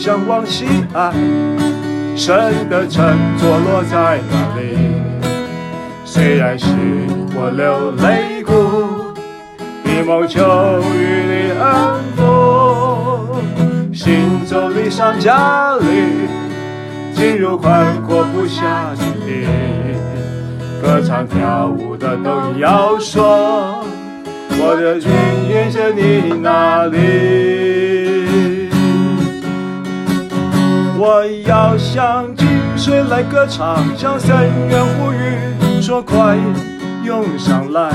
向往西安，神的城坐落在哪里？虽然是我流泪谷，以梦求与你安抚，行走离上家里，进入宽阔不狭之地，歌唱跳舞的都要说，我的泉源在你那里。我要向金水来歌唱，向深渊呼吁，说快涌上来。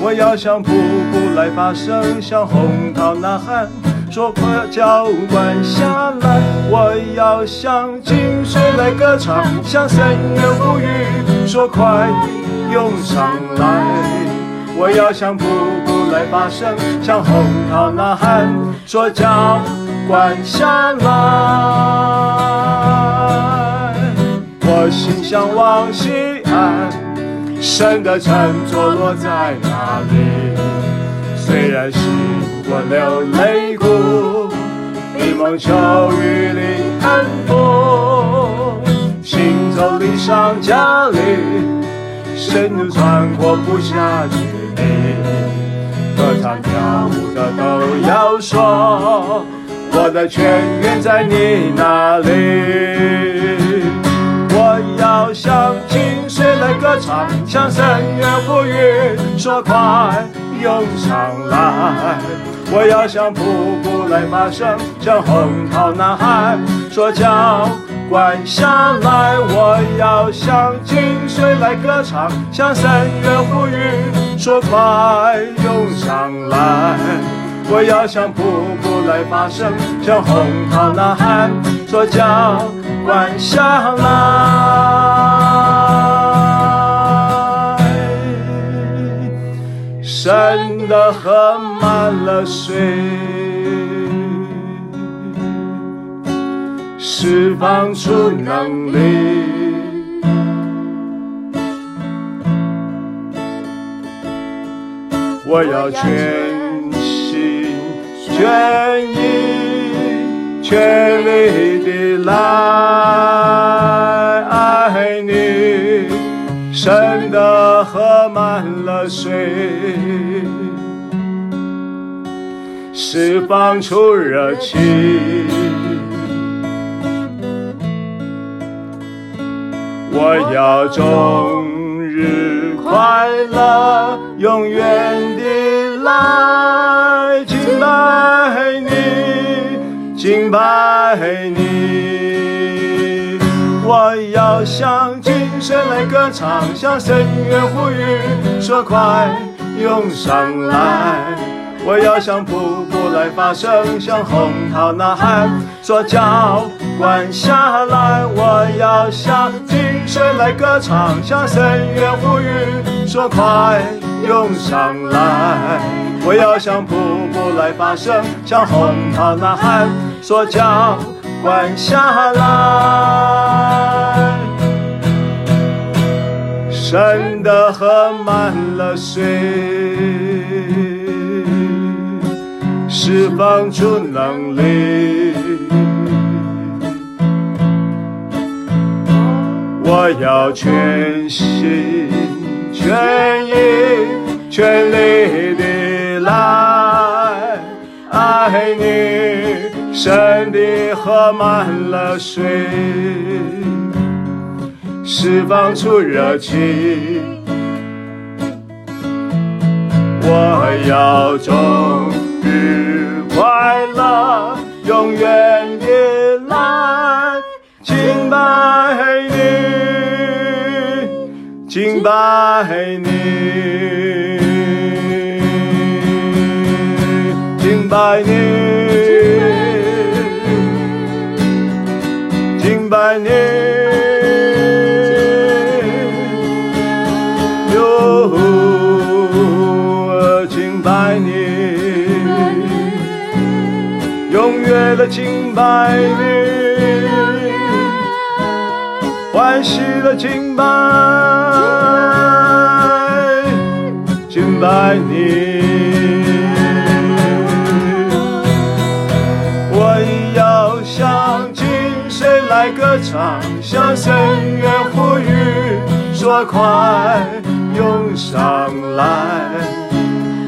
我要向瀑布来发声，向红涛呐喊，说快浇灌下来。我要向金水来歌唱，向深渊呼吁，说快涌上来。我要向瀑布来发声，向红涛呐喊，说浇关下来，我心向往西安，神的城坐落在哪里？虽然是我流泪谷，以梦求与你安抚，行走离上加力，深入穿过不狭之地，歌唱跳舞的都要说。我的泉源在你那里，我要向井水来歌唱，向深渊呼吁，说快涌上来。我要向瀑布来发声，向洪涛呐喊，说浇灌下来。我要向井水来歌唱，向深渊呼吁，说快涌上来。我要向瀑布来发声，向洪涛呐喊，说浇灌下来。深的河满了水，释放出能力。我要全。全意全力的来爱你，深的喝满了水，释放出热情。我要终日快乐，永远的来。敬拜你，敬拜你，我要向井水来歌唱，向深渊呼吁，说快涌上来。我要向瀑布来发声，向洪涛呐喊，说浇灌下来。我要向井水来歌唱，向深渊呼吁，说快涌上来。我要向瀑布来发声，向洪涛呐喊，说浇灌下来。深的喝满了水，释放出能力。我要全心全意全力的。来爱你，深的喝满了水，释放出热情。我要终日快乐，永远的来敬拜你，敬拜你。拜你，敬拜你，哟，敬拜你，永远的敬拜你，欢喜的敬拜，敬拜你。来歌唱，向深渊呼吁，说快涌上来！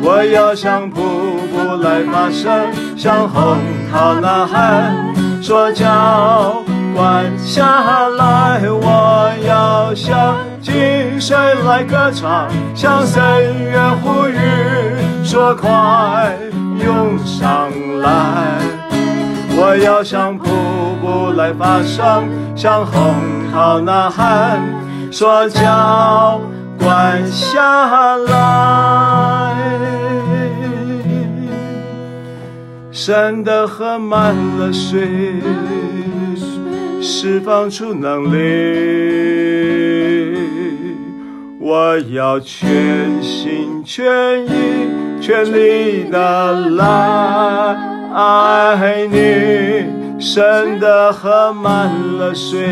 我要向瀑布来发声，向洪涛呐喊，说浇灌下来！我要向井水来歌唱，向深渊呼吁，说快涌上来！我要向瀑布来发声，向洪涛呐喊，说浇灌下来。深的河满了水，释放出能力。我要全心全意全力的来。爱你，深的喝满了水，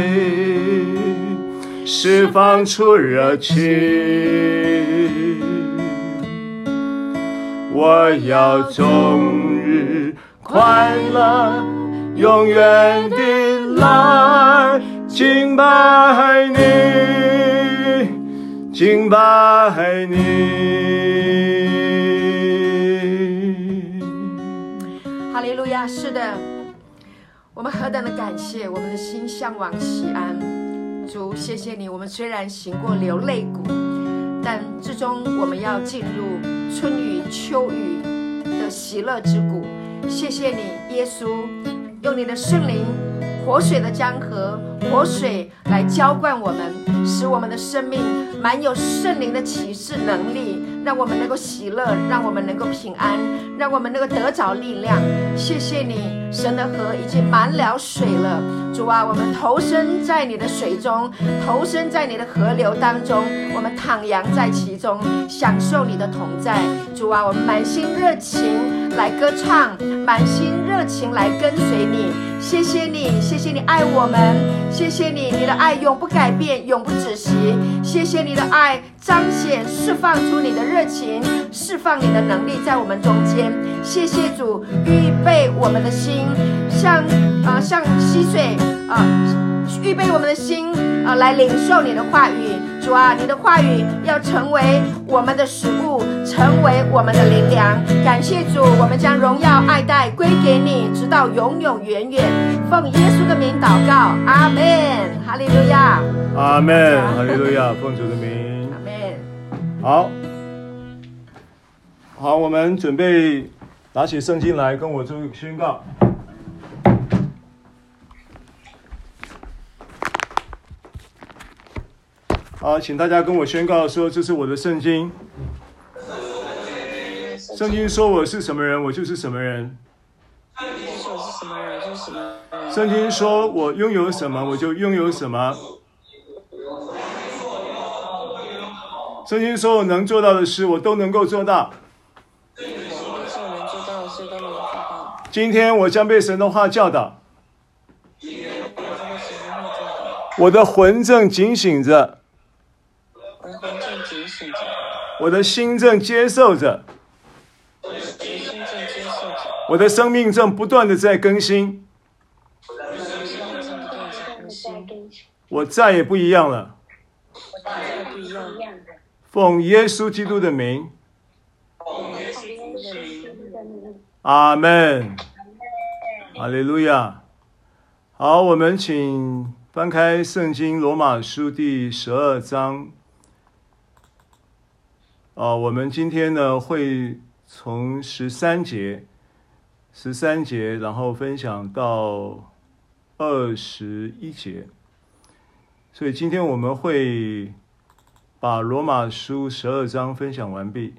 释放出热情。我要终日快乐，永远的来敬拜你，敬拜你。是的，我们何等的感谢，我们的心向往西安。主，谢谢你。我们虽然行过流泪谷，但最终我们要进入春雨秋雨的喜乐之谷。谢谢你，耶稣，用你的圣灵，活水的江河，活水来浇灌我们，使我们的生命满有圣灵的启示能力。让我们能够喜乐，让我们能够平安，让我们能够得着力量。谢谢你，神的河已经满了水了。主啊，我们投身在你的水中，投身在你的河流当中，我们徜徉在其中，享受你的同在。主啊，我们满心热情来歌唱，满心热情来跟随你。谢谢你，谢谢你爱我们，谢谢你，你的爱永不改变，永不止息。谢谢你的爱彰显，释放出你的。热情释放你的能力在我们中间，谢谢主预备我们的心，像啊、像溪水啊、预备我们的心啊、呃、来领受你的话语，主啊，你的话语要成为我们的食物，成为我们的灵粮。感谢主，我们将荣耀爱戴归给你，直到永永远远。奉耶稣的名祷告，阿门，哈利路亚，阿门，哈利路亚，奉主的名，阿门。好。好，我们准备拿起圣经来跟我做宣告。好，请大家跟我宣告说：“这是我的圣经。圣经说我是什么人，我就是什么人。圣经说我拥有什么，我就拥有什么。圣经说我能做到的事，我都能够做到。”今天我将被神的话教导，我的魂正警醒着，我的心正接受着，我的生命正不断的在更新，我再也不一样了，奉耶稣基督的名。阿门，阿利路亚。好，我们请翻开圣经《罗马书》第十二章。啊，我们今天呢会从十三节，十三节，然后分享到二十一节。所以今天我们会把《罗马书》十二章分享完毕。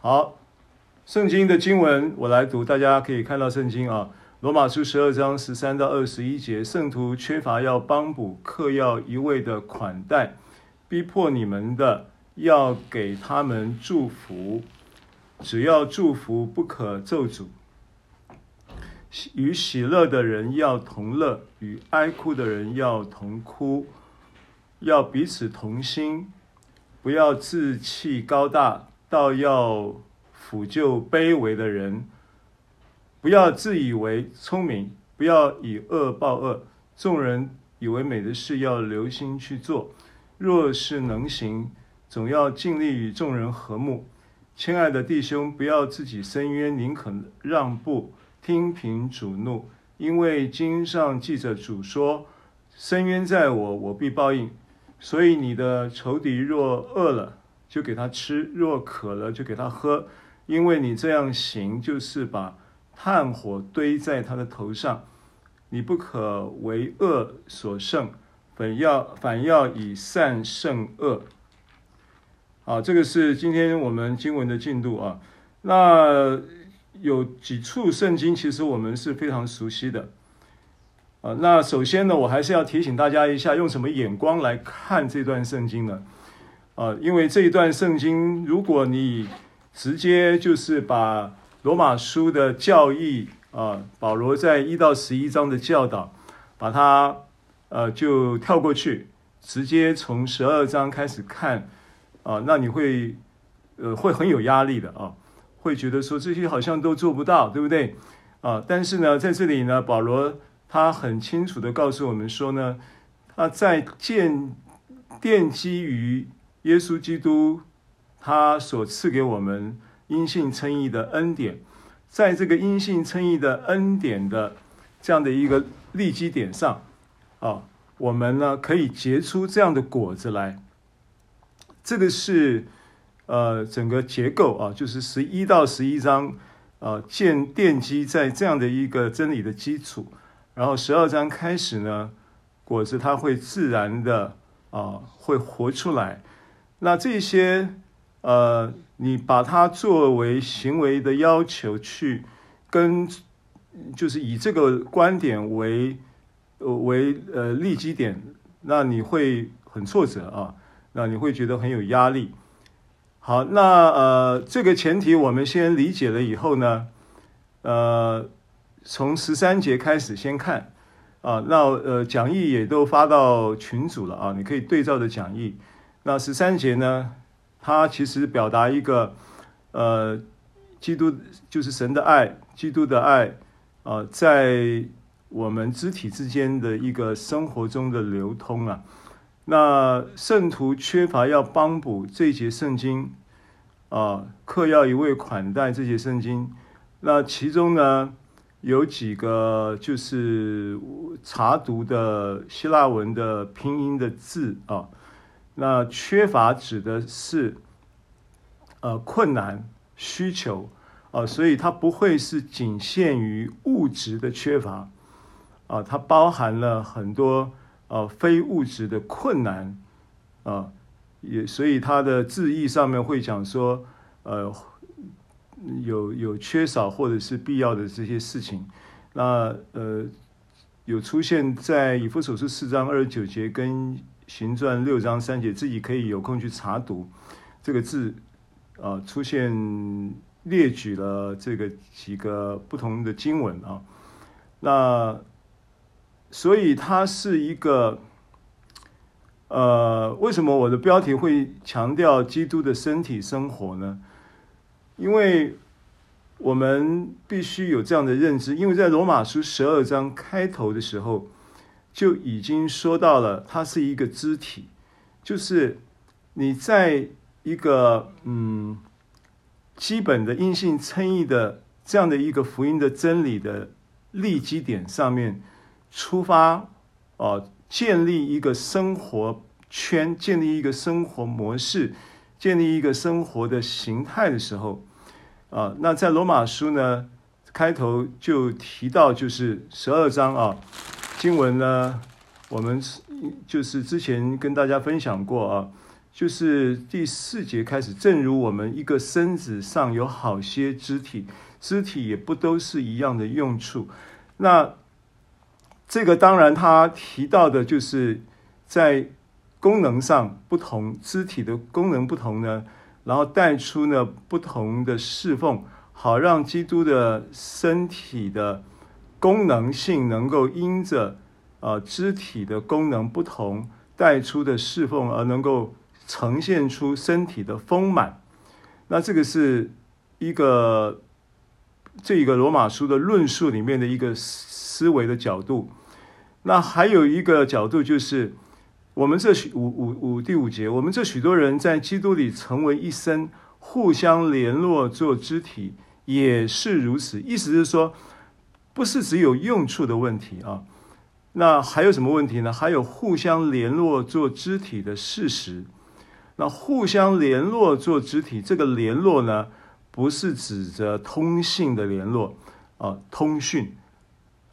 好。圣经的经文我来读，大家可以看到圣经啊，《罗马书》十二章十三到二十一节，圣徒缺乏要帮补，客要一味的款待，逼迫你们的要给他们祝福，只要祝福，不可咒诅。与喜乐的人要同乐，与哀哭的人要同哭，要彼此同心，不要自气高大，倒要。抚救卑微的人，不要自以为聪明，不要以恶报恶。众人以为美的事，要留心去做。若是能行，总要尽力与众人和睦。亲爱的弟兄，不要自己伸冤，宁可让步，听凭主怒。因为经上记着主说：“伸冤在我，我必报应。”所以你的仇敌若饿了，就给他吃；若渴了，就给他喝。因为你这样行，就是把炭火堆在他的头上。你不可为恶所胜，反要反要以善胜恶。啊，这个是今天我们经文的进度啊。那有几处圣经，其实我们是非常熟悉的。啊，那首先呢，我还是要提醒大家一下，用什么眼光来看这段圣经呢？啊，因为这一段圣经，如果你直接就是把罗马书的教义啊，保罗在一到十一章的教导，把它呃就跳过去，直接从十二章开始看啊，那你会呃会很有压力的啊，会觉得说这些好像都做不到，对不对？啊，但是呢，在这里呢，保罗他很清楚的告诉我们说呢，他在建奠基于耶稣基督。他所赐给我们因信称义的恩典，在这个因信称义的恩典的这样的一个立基点上，啊，我们呢可以结出这样的果子来。这个是呃整个结构啊，就是十一到十一章，呃建奠基在这样的一个真理的基础，然后十二章开始呢，果子它会自然的啊会活出来。那这些。呃，你把它作为行为的要求去跟，就是以这个观点为为呃立基点，那你会很挫折啊，那你会觉得很有压力。好，那呃这个前提我们先理解了以后呢，呃，从十三节开始先看啊，那呃讲义也都发到群组了啊，你可以对照着讲义。那十三节呢？它其实表达一个，呃，基督就是神的爱，基督的爱，啊、在我们肢体之间的一个生活中的流通啊。那圣徒缺乏要帮补这节圣经，啊、呃，客要一位款待这节圣经。那其中呢，有几个就是查读的希腊文的拼音的字啊。那缺乏指的是，呃，困难、需求，啊、所以它不会是仅限于物质的缺乏，啊、它包含了很多呃非物质的困难，啊、也所以它的字义上面会讲说，呃，有有缺少或者是必要的这些事情，那呃有出现在以弗所书四章二十九节跟。行传六章三节，自己可以有空去查读这个字，啊，出现列举了这个几个不同的经文啊，那所以它是一个，呃，为什么我的标题会强调基督的身体生活呢？因为我们必须有这样的认知，因为在罗马书十二章开头的时候。就已经说到了，它是一个肢体，就是你在一个嗯基本的阴性称义的这样的一个福音的真理的立基点上面出发，哦，建立一个生活圈，建立一个生活模式，建立一个生活的形态的时候，啊，那在罗马书呢开头就提到，就是十二章啊。经文呢，我们就是之前跟大家分享过啊，就是第四节开始，正如我们一个身子上有好些肢体，肢体也不都是一样的用处。那这个当然他提到的就是在功能上不同，肢体的功能不同呢，然后带出呢不同的侍奉，好让基督的身体的。功能性能够因着呃肢体的功能不同带出的侍奉而能够呈现出身体的丰满，那这个是一个这个罗马书的论述里面的一个思维的角度。那还有一个角度就是，我们这许五五五第五节，我们这许多人在基督里成为一身，互相联络做肢体，也是如此。意思是说，不是只有用处的问题啊。那还有什么问题呢？还有互相联络做肢体的事实。那互相联络做肢体，这个联络呢，不是指着通信的联络啊，通讯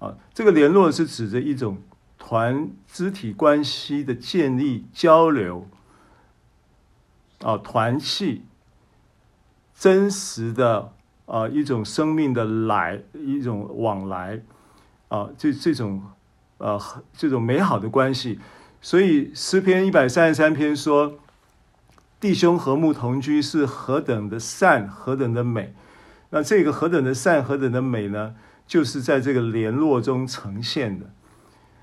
啊，这个联络是指着一种团肢体关系的建立、交流啊，团契真实的啊一种生命的来一种往来啊，这这种呃这种美好的关系。所以诗篇一百三十三篇说。弟兄和睦同居是何等的善，何等的美。那这个何等的善，何等的美呢？就是在这个联络中呈现的。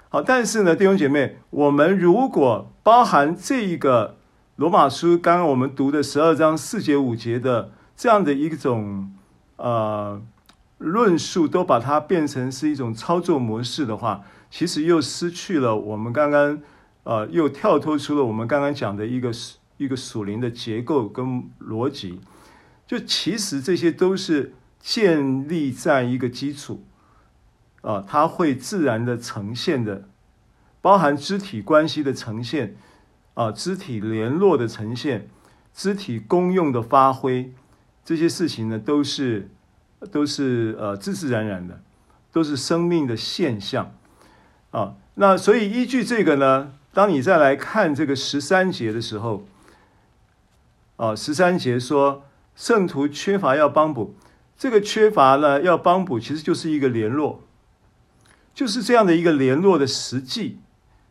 好，但是呢，弟兄姐妹，我们如果包含这一个罗马书刚刚我们读的十二章四节五节的这样的一种呃论述，都把它变成是一种操作模式的话，其实又失去了我们刚刚呃又跳脱出了我们刚刚讲的一个。一个属灵的结构跟逻辑，就其实这些都是建立在一个基础啊，它会自然的呈现的，包含肢体关系的呈现啊，肢体联络的呈现，肢体功用的发挥，这些事情呢，都是都是呃自自然然的，都是生命的现象啊。那所以依据这个呢，当你再来看这个十三节的时候。啊，十三节说圣徒缺乏要帮补，这个缺乏呢要帮补，其实就是一个联络，就是这样的一个联络的实际，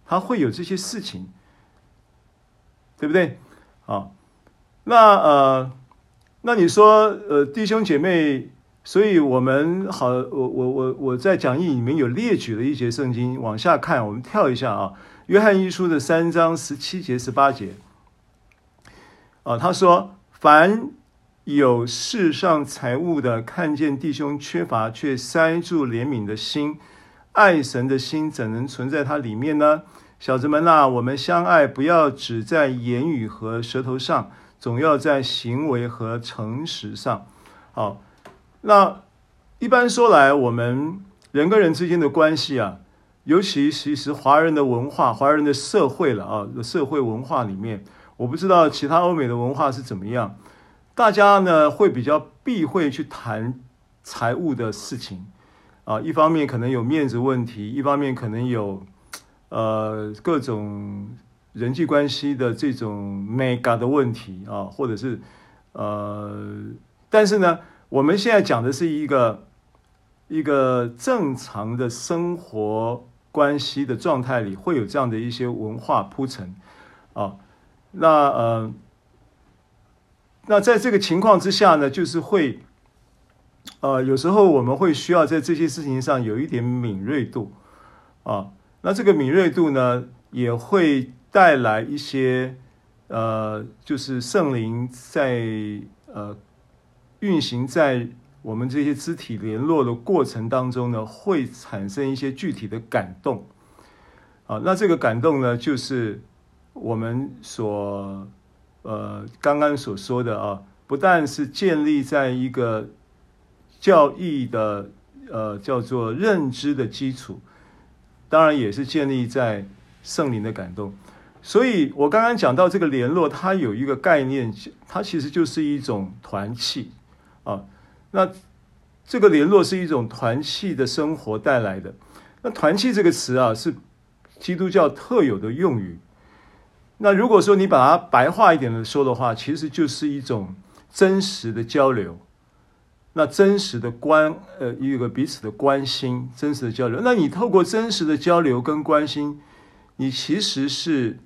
它会有这些事情，对不对？啊，那呃，那你说呃弟兄姐妹，所以我们好，我我我我在讲义里面有列举了一节圣经，往下看，我们跳一下啊，约翰一书的三章十七节十八节。啊，他说：“凡有世上财物的，看见弟兄缺乏，却塞住怜悯的心，爱神的心怎能存在他里面呢？小子们呐、我们相爱，不要只在言语和舌头上，总要在行为和诚实上。好，那一般说来，我们人跟人之间的关系啊，尤其其实华人的文化、华人的社会了啊，社会文化里面。”我不知道其他欧美的文化是怎么样，大家呢会比较避讳去谈财务的事情，啊，一方面可能有面子问题，一方面可能有呃各种人际关系的这种 mega 的问题啊，或者是呃，但是呢，我们现在讲的是一个一个正常的生活关系的状态里，会有这样的一些文化铺陈啊。那呃，那在这个情况之下呢，就是会，呃，有时候我们会需要在这些事情上有一点敏锐度啊。那这个敏锐度呢，也会带来一些呃，就是圣灵在呃运行在我们这些肢体联络的过程当中呢，会产生一些具体的感动啊。那这个感动呢，就是。我们所呃刚刚所说的啊，不但是建立在一个教义的呃叫做认知的基础，当然也是建立在圣灵的感动。所以我刚刚讲到这个联络，它有一个概念，它其实就是一种团契啊。那这个联络是一种团契的生活带来的。那团契这个词啊，是基督教特有的用语。那如果说你把它白话一点的说的话，其实就是一种真实的交流，那真实的关呃一个彼此的关心，真实的交流。那你透过真实的交流跟关心，你其实是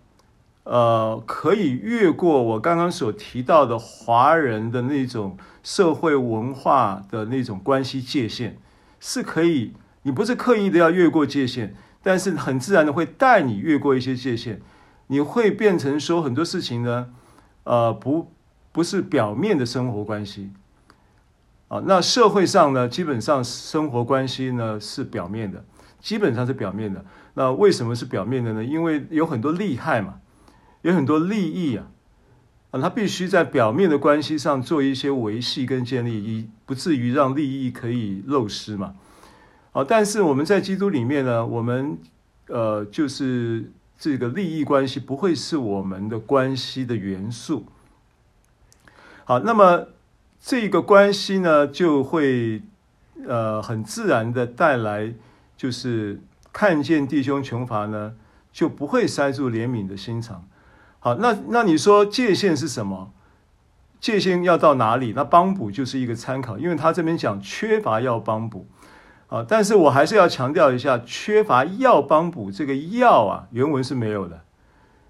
呃可以越过我刚刚所提到的华人的那种社会文化的那种关系界限，是可以，你不是刻意的要越过界限，但是很自然的会带你越过一些界限。你会变成说很多事情呢，呃，不不是表面的生活关系，啊，那社会上呢，基本上生活关系呢是表面的，基本上是表面的。那为什么是表面的呢？因为有很多利害嘛，有很多利益啊，啊，他必须在表面的关系上做一些维系跟建立，以不至于让利益可以漏失嘛。啊，但是我们在基督里面呢，我们呃，就是这个利益关系不会是我们的关系的元素。好，那么这个关系呢，就会呃很自然的带来，就是。看见弟兄穷乏呢，就不会塞住怜悯的心肠。好，那那你说界限是什么？界限要到哪里？那帮补就是一个参考，因为他这边讲缺乏要帮补。啊，但是我还是要强调一下，缺乏药帮补这个药啊，原文是没有的，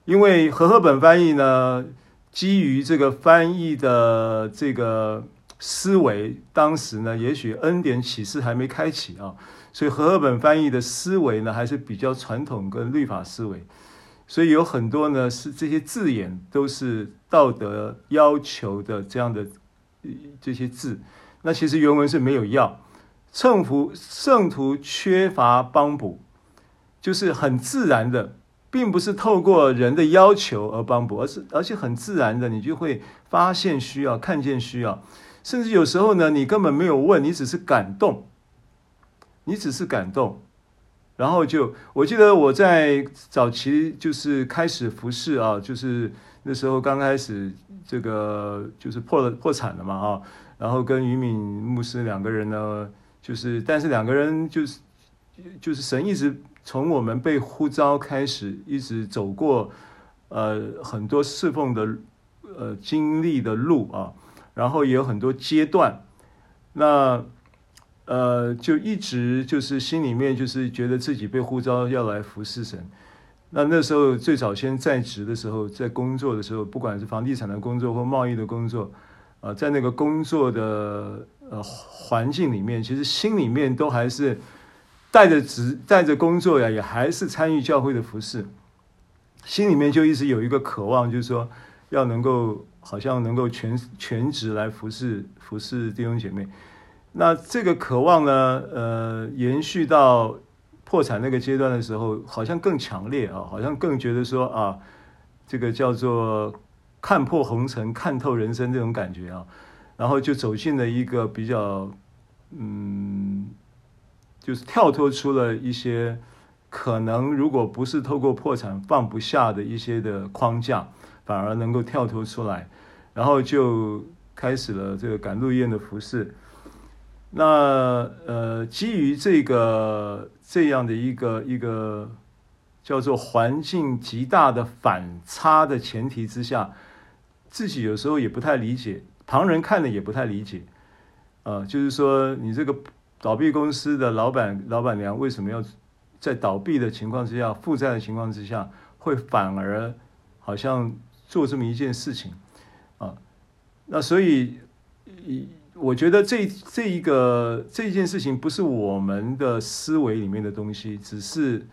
因为和合本翻译呢，基于这个翻译的这个思维，当时呢，也许恩典启示还没开启啊。所以和合本翻译的思维呢，还是比较传统跟律法思维，所以有很多呢是这些字眼都是道德要求的这样的这些字。那其实原文是没有药，圣徒圣徒缺乏帮补，就是很自然的，并不是透过人的要求而帮补，而是而且很自然的，你就会发现需要，看见需要，甚至有时候呢，你根本没有问，你只是感动。你只是感动，然后就我记得我在早期就是开始服侍啊，就是那时候刚开始这个就是破了破产了嘛啊，然后跟于敏牧师两个人呢，就是但是两个人就是就是神一直从我们被呼召开始，一直走过呃很多侍奉的呃经历的路啊，然后也有很多阶段，那。呃，就一直就是心里面就是觉得自己被呼召要来服侍神。那那时候最早先在职的时候，在工作的时候，不管是房地产的工作或贸易的工作，啊、呃，在那个工作的呃环境里面，其实心里面都还是带着职带着工作呀，也还是参与教会的服侍。心里面就一直有一个渴望，就是说要能够好像能够全全职来服侍服侍弟兄姐妹。那这个渴望呢，呃，延续到破产那个阶段的时候，好像更强烈啊，好像更觉得说啊，这个叫做看破红尘、看透人生这种感觉啊，然后就走进了一个比较，嗯，就是跳脱出了一些可能如果不是透过破产放不下的一些的框架，反而能够跳脱出来，然后就开始了这个赶路宴的服饰。那呃，基于这个这样的一个一个叫做环境极大的反差的前提之下，自己有时候也不太理解，旁人看了也不太理解，呃，就是说你这个倒闭公司的老板老板娘为什么要在倒闭的情况之下、负债的情况之下，会反而好像做这么一件事情啊？那所以。我觉得这这一个这件事情不是我们的思维里面的东西，只是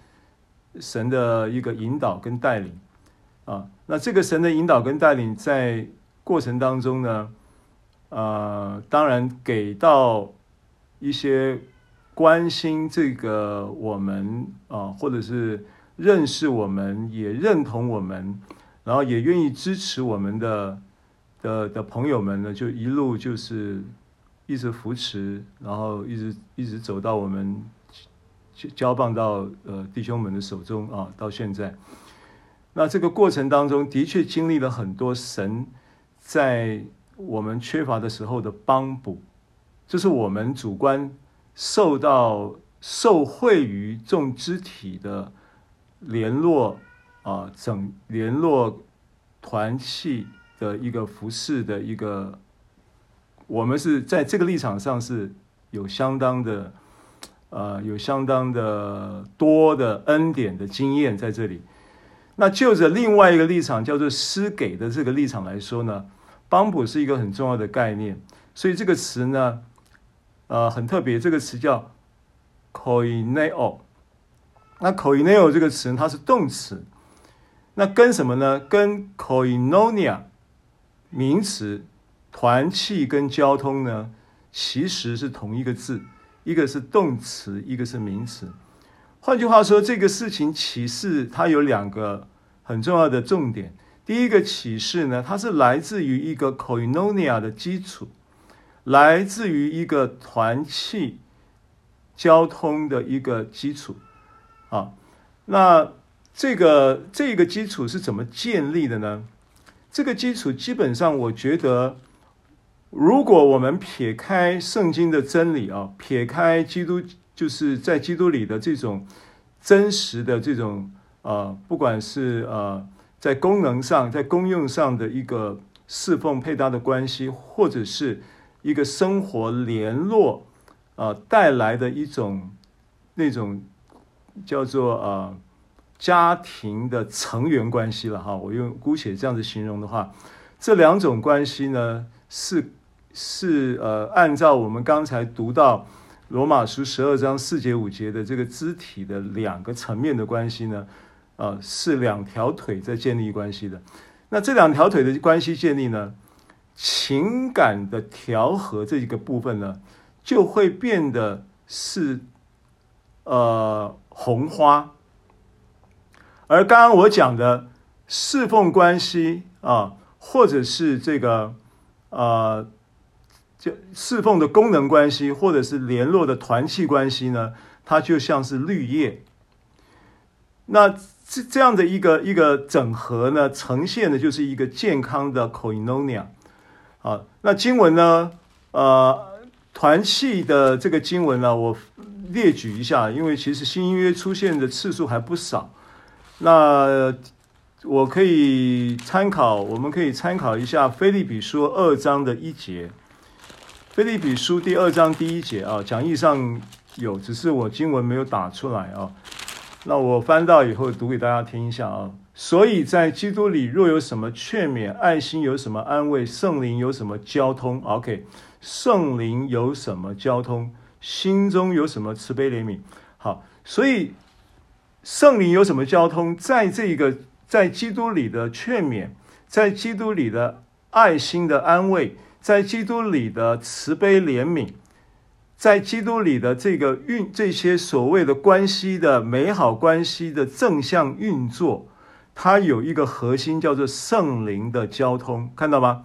神的一个引导跟带领啊。那这个神的引导跟带领在过程当中呢，呃，当然给到一些关心这个我们啊，或者是认识我们也认同我们，然后也愿意支持我们的的的朋友们呢，就一路就是。一直扶持，然后一直一直走到我们交棒到呃弟兄们的手中啊，到现在。那这个过程当中的确经历了很多神在我们缺乏的时候的帮补，就是我们主观受到受惠于众肢体的联络啊，整联络团契的一个服侍的一个。我们是在这个立场上是有相当的，呃，有相当的多的恩典的经验在这里。那就着另外一个立场，叫做施给的这个立场来说呢，帮补是一个很重要的概念。所以这个词呢，呃，很特别，这个词叫 koineo。那 koineo 这个词它是动词，那跟什么呢？跟 koinonia 名词。团契跟交通呢，其实是同一个字，一个是动词，一个是名词。换句话说，这个事情启示它有两个很重要的重点。第一个启示呢，它是来自于一个 koinonia 的基础，来自于一个团契交通的一个基础啊。那这个这个基础是怎么建立的呢？这个基础基本上，我觉得，如果我们撇开圣经的真理啊，撇开基督就是在基督里的这种真实的这种呃，不管是呃在功能上、在功用上的一个侍奉配搭的关系，或者是一个生活联络呃带来的一种那种叫做呃。家庭的成员关系了哈，我用姑且这样子形容的话，这两种关系呢，是是呃，按照我们刚才读到罗马书十二章四节五节的这个肢体的两个层面的关系呢，呃，是两条腿在建立关系的。那这两条腿的关系建立呢，情感的调和这一个部分呢，就会变得是呃红花。而刚刚我讲的侍奉关系啊，或者是这个呃，就侍奉的功能关系，或者是联络的团契关系呢，它就像是绿叶。那这这样的一个一个整合呢，呈现的就是一个健康的 koinonia 啊。那经文呢，呃，团契的这个经文呢，我列举一下，因为其实新约出现的次数还不少。那我可以参考，我们可以参考一下《腓立比书》二章的一节，《腓立比书》第二章第一节啊，讲义上有，只是我经文没有打出来啊。那我翻到以后读给大家听一下啊。所以在基督里，若有什么劝勉，爱心有什么安慰，圣灵有什么交通？OK，圣灵有什么交通？心中有什么慈悲怜悯？好，所以。圣灵有什么交通？在这个在基督里的劝勉，在基督里的爱心的安慰，在基督里的慈悲怜悯，在基督里的这个运这些所谓的关系的美好关系的正向运作，它有一个核心叫做圣灵的交通，看到吗？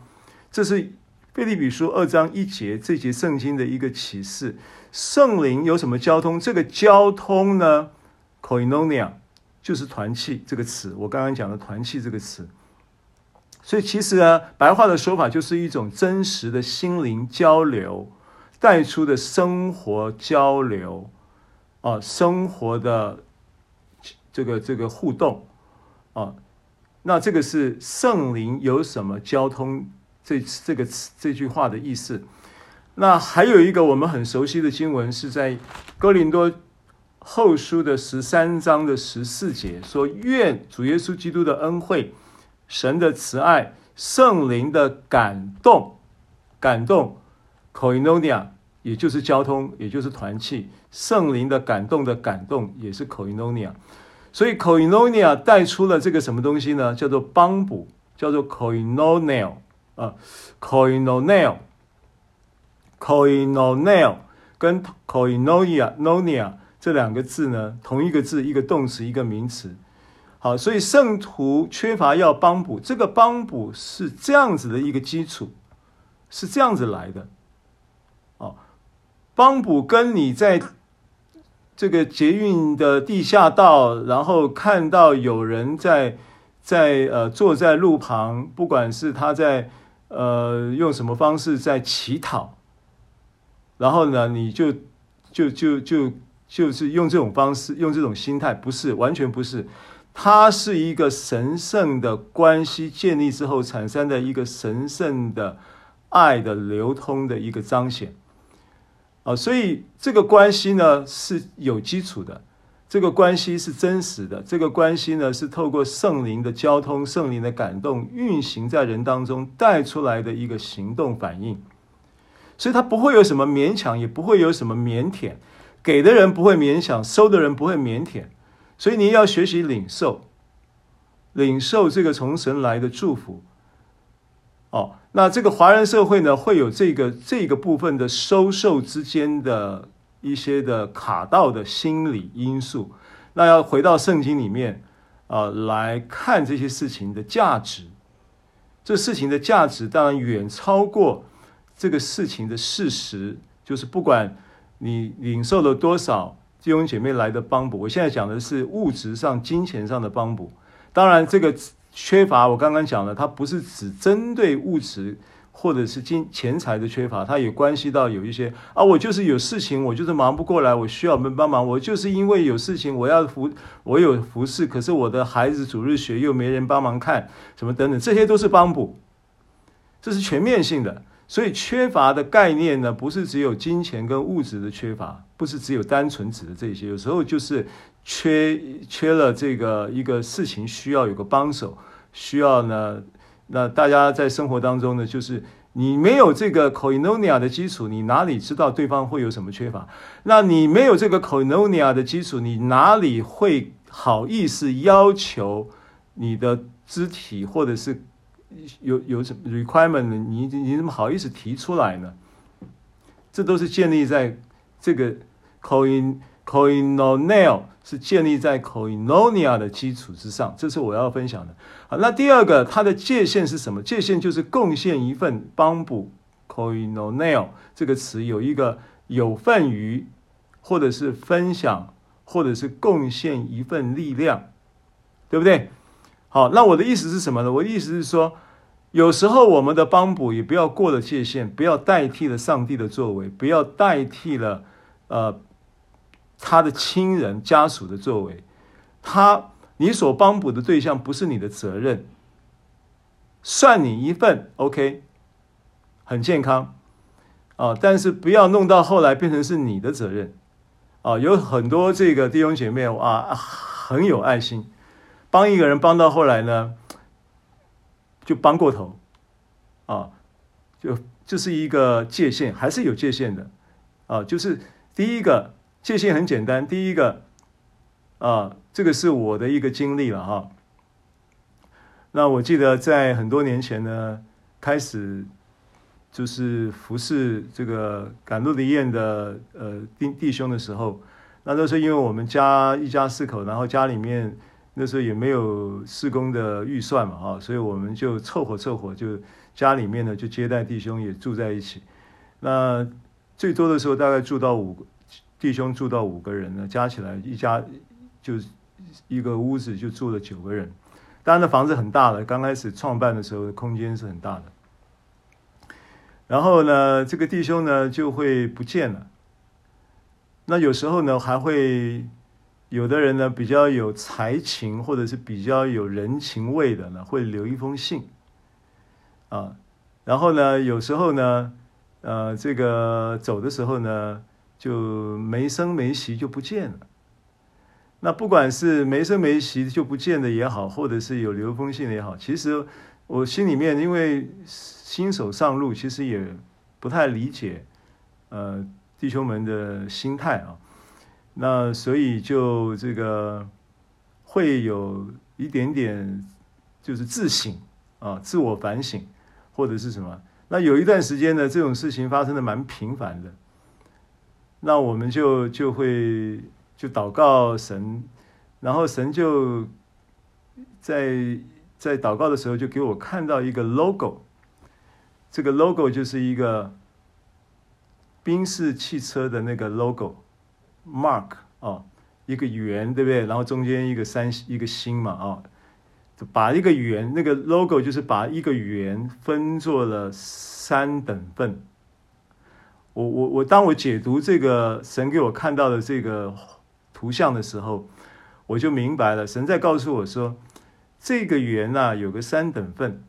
这是腓立比书二章一节这节圣经的一个启示。圣灵有什么交通？这个交通呢？Koinonia 就是团契这个词，我刚刚讲的团契这个词，所以其实呢，白话的说法就是一种真实的心灵交流带出的生活交流啊，生活的这个这个互动啊，那这个是圣灵有什么交通这这个词这句话的意思。那还有一个我们很熟悉的经文是在哥林多。后书的十三章的十四节说：“愿主耶稣基督的恩惠、神的慈爱、圣灵的感动、感动 koinonia 也就是交通，也就是团契。圣灵的感动的感动也是 koinonia 所以 koinonia 带出了这个什么东西呢？叫做帮补，叫做 koinoneo 啊 koinoneo，koinoneo 跟 koinonia nonia。这两个字呢，同一个字，一个动词，一个名词。好，所以圣徒缺乏要帮补，这个帮补是这样子的一个基础，是这样子来的。哦，帮补跟你在这个捷运的地下道，然后看到有人在在呃坐在路旁，不管是他在呃用什么方式在乞讨，然后呢，你就就就就。就是用这种方式，用这种心态，不是，完全不是，它是一个神圣的关系建立之后产生的一个神圣的爱的流通的一个彰显啊，所以这个关系呢是有基础的，这个关系是真实的，这个关系呢是透过圣灵的交通、圣灵的感动运行在人当中带出来的一个行动反应，所以它不会有什么勉强，也不会有什么腼腆。给的人不会勉强，收的人不会腼腆，所以你要学习领受，领受这个从神来的祝福。哦，那这个华人社会呢，会有这个这个部分的收受之间的一些的卡到的心理因素。那要回到圣经里面啊、来看这些事情的价值。这事情的价值当然远超过这个事情的事实，就是不管你领受了多少弟兄姐妹来的帮补，我现在讲的是物质上、金钱上的帮补。当然，这个缺乏我刚刚讲了，它不是只针对物质。或者是金钱财的缺乏，它也关系到有一些啊，我就是有事情，我就是忙不过来，我需要人帮忙。我就是因为有事情，我要服，我有服侍，可是我的孩子主日学又没人帮忙看，什么等等，这些都是帮补，这是全面性的。所以缺乏的概念呢，不是只有金钱跟物质的缺乏，不是只有单纯指的这些，有时候就是缺缺了这个一个事情需要有个帮手，需要呢。那大家在生活当中呢，就是你没有这个 koinonia 的基础，你哪里知道对方会有什么缺乏？那你没有这个 koinonia 的基础，你哪里会好意思要求你的肢体或者是有有什么 requirement？你你怎么好意思提出来呢？这都是建立在这个 koin koinonia 是建立在 koinonia 的基础之上，这是我要分享的。好，那第二个，它的界限是什么？界限就是贡献一份帮补。koinonia 这个词有一个有份于，或者是分享，或者是贡献一份力量，对不对？好，那我的意思是什么呢？我的意思是说，有时候我们的帮补也不要过了界限，不要代替了上帝的作为，不要代替了呃他的亲人家属的作为，他。你所帮补的对象不是你的责任，算你一份，OK，很健康啊，但是不要弄到后来变成是你的责任啊。有很多这个弟兄姐妹啊，很有爱心，帮一个人帮到后来呢，就帮过头啊，就就是一个界限，还是有界限的啊。就是第一个界限很简单，第一个啊。这个是我的一个经历了哈。那我记得在很多年前呢，开始就是服侍这个赶路的宴的呃弟弟兄的时候，那都是因为我们家一家四口，然后家里面那时候也没有施工的预算嘛哈，所以我们就凑合凑合，就家里面呢就接待弟兄也住在一起。那最多的时候大概住到五弟兄住到五个人呢，加起来一家就。一个屋子就住了九个人，当然那房子很大了。刚开始创办的时候，空间是很大的。然后呢，这个弟兄呢就会不见了。那有时候呢，还会有的人呢比较有才情，或者是比较有人情味的呢，会留一封信啊。然后呢，有时候呢，呃，这个走的时候呢，就没声没息就不见了。那不管是没声没息就不见的也好，或者是有流风信的也好，其实我心里面因为新手上路，其实也不太理解，呃，弟兄们的心态啊。那所以就这个会有一点点就是自省啊，自我反省或者是什么。那有一段时间呢，这种事情发生的蛮频繁的，那我们就就会。就祷告神，然后神就在在祷告的时候就给我看到一个 logo，这个 logo 就是一个宾士汽车的那个 logo，mark 哦，一个圆，对不对？然后中间一个三一个星嘛，啊、把一个圆那个 logo 就是把一个圆分作了三等份。我我我当我解读这个神给我看到的这个。图像的时候，我就明白了。神在告诉我说，这个圆呐、啊，有个三等份，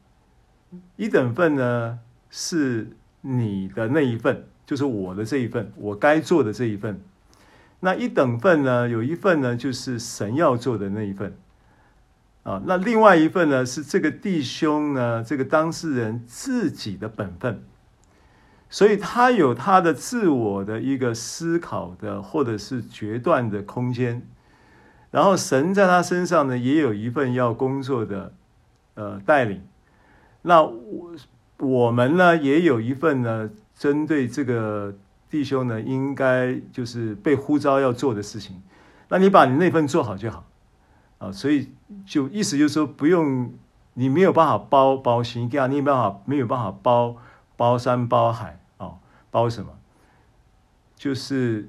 一等份呢是你的那一份，就是我的这一份，我该做的这一份。那一等份呢，有一份呢就是神要做的那一份。啊，那另外一份呢是这个弟兄呢，这个当事人自己的本分。所以他有他的自我的一个思考的，或者是决断的空间，然后神在他身上呢，也有一份要工作的，呃，带领。那我我们呢，也有一份呢，针对这个弟兄呢，应该就是被呼召要做的事情。那你把你那份做好就好啊。所以就意思就是说，不用你没有办法包包心，这样你没办法没有办法包包山包海，包什么？就是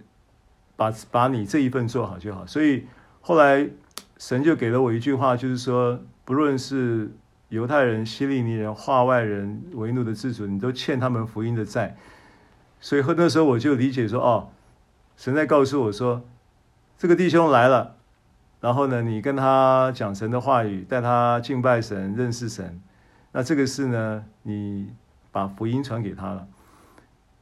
把把你这一份做好就好。所以后来神就给了我一句话，就是说，不论是犹太人、希利尼人、化外人、为奴的自主，你都欠他们福音的债。所以那时候我就理解说，哦，神在告诉我说，这个弟兄来了，然后呢，你跟他讲神的话语，带他敬拜神、认识神。那这个事呢，你把福音传给他了。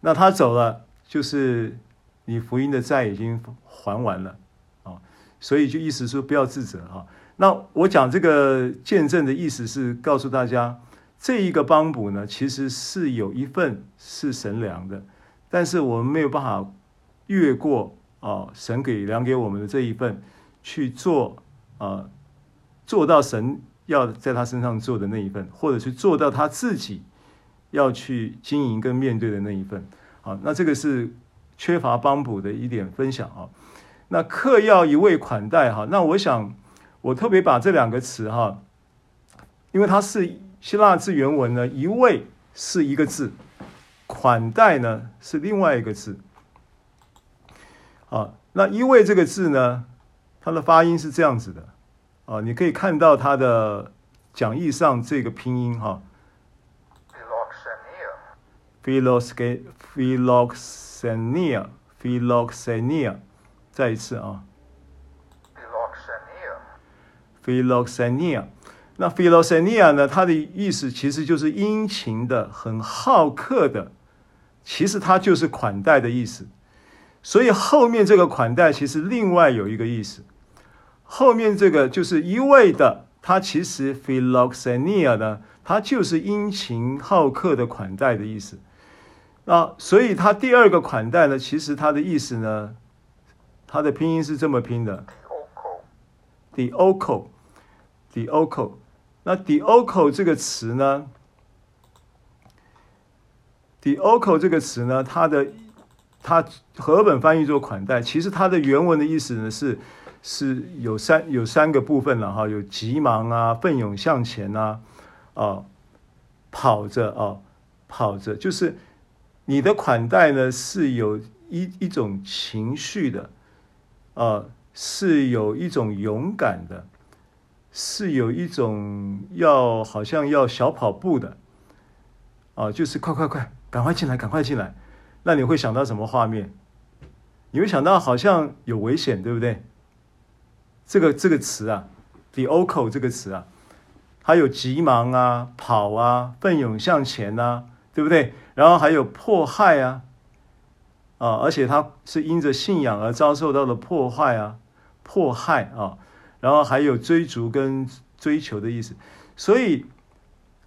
那他走了，就是你福音的债已经还完了啊、所以就意思说，不要自责哈。那我讲这个见证的意思是告诉大家，这一个帮补呢，其实是有一份是神量的，但是我们没有办法越过啊、神给量给我们的这一份去做啊、做到神要在他身上做的那一份，或者去做到他自己要去经营跟面对的那一份。好，那这个是缺乏帮补的一点分享啊。那客要一味款待哈，那我想。我特别把这两个词哈，因为它是希腊字原文呢，一味是一个字，款待呢是另外一个字。啊，那一味这个字呢，它的发音是这样子的，啊，你可以看到它的讲义上这个拼音哈。philoxenia，philoxenia，philoxenia，再一次啊。philoxenia，那 philoxenia 呢？它的意思其实就是殷勤的、很好客的，其实它就是款待的意思。所以后面这个款待其实另外有一个意思，后面这个就是一味的，它其实 philoxenia 呢，它就是殷勤好客的款待的意思。那所以它第二个款待呢，其实它的意思呢，它的拼音是这么拼的，dioko。dioko，那 dioko 这个词呢？dioko 这个词呢？它的它和合本翻译作款待，其实它的原文的意思呢是是有三有三个部分了哈，有急忙啊，奋勇向前啊，啊，跑着啊，跑着，就是你的款待呢是有一一种情绪的，啊，是有一种勇敢的。是有一种要好像要小跑步的，啊，就是快快快，赶快进来，赶快进来。那你会想到什么画面？你会想到好像有危险，对不对？这个这个词啊，the oco 这个词啊，还有急忙啊、跑啊、奋勇向前啊，对不对？然后还有迫害啊，啊，而且他是因着信仰而遭受到的迫害啊，迫害啊。然后还有追逐跟追求的意思，所以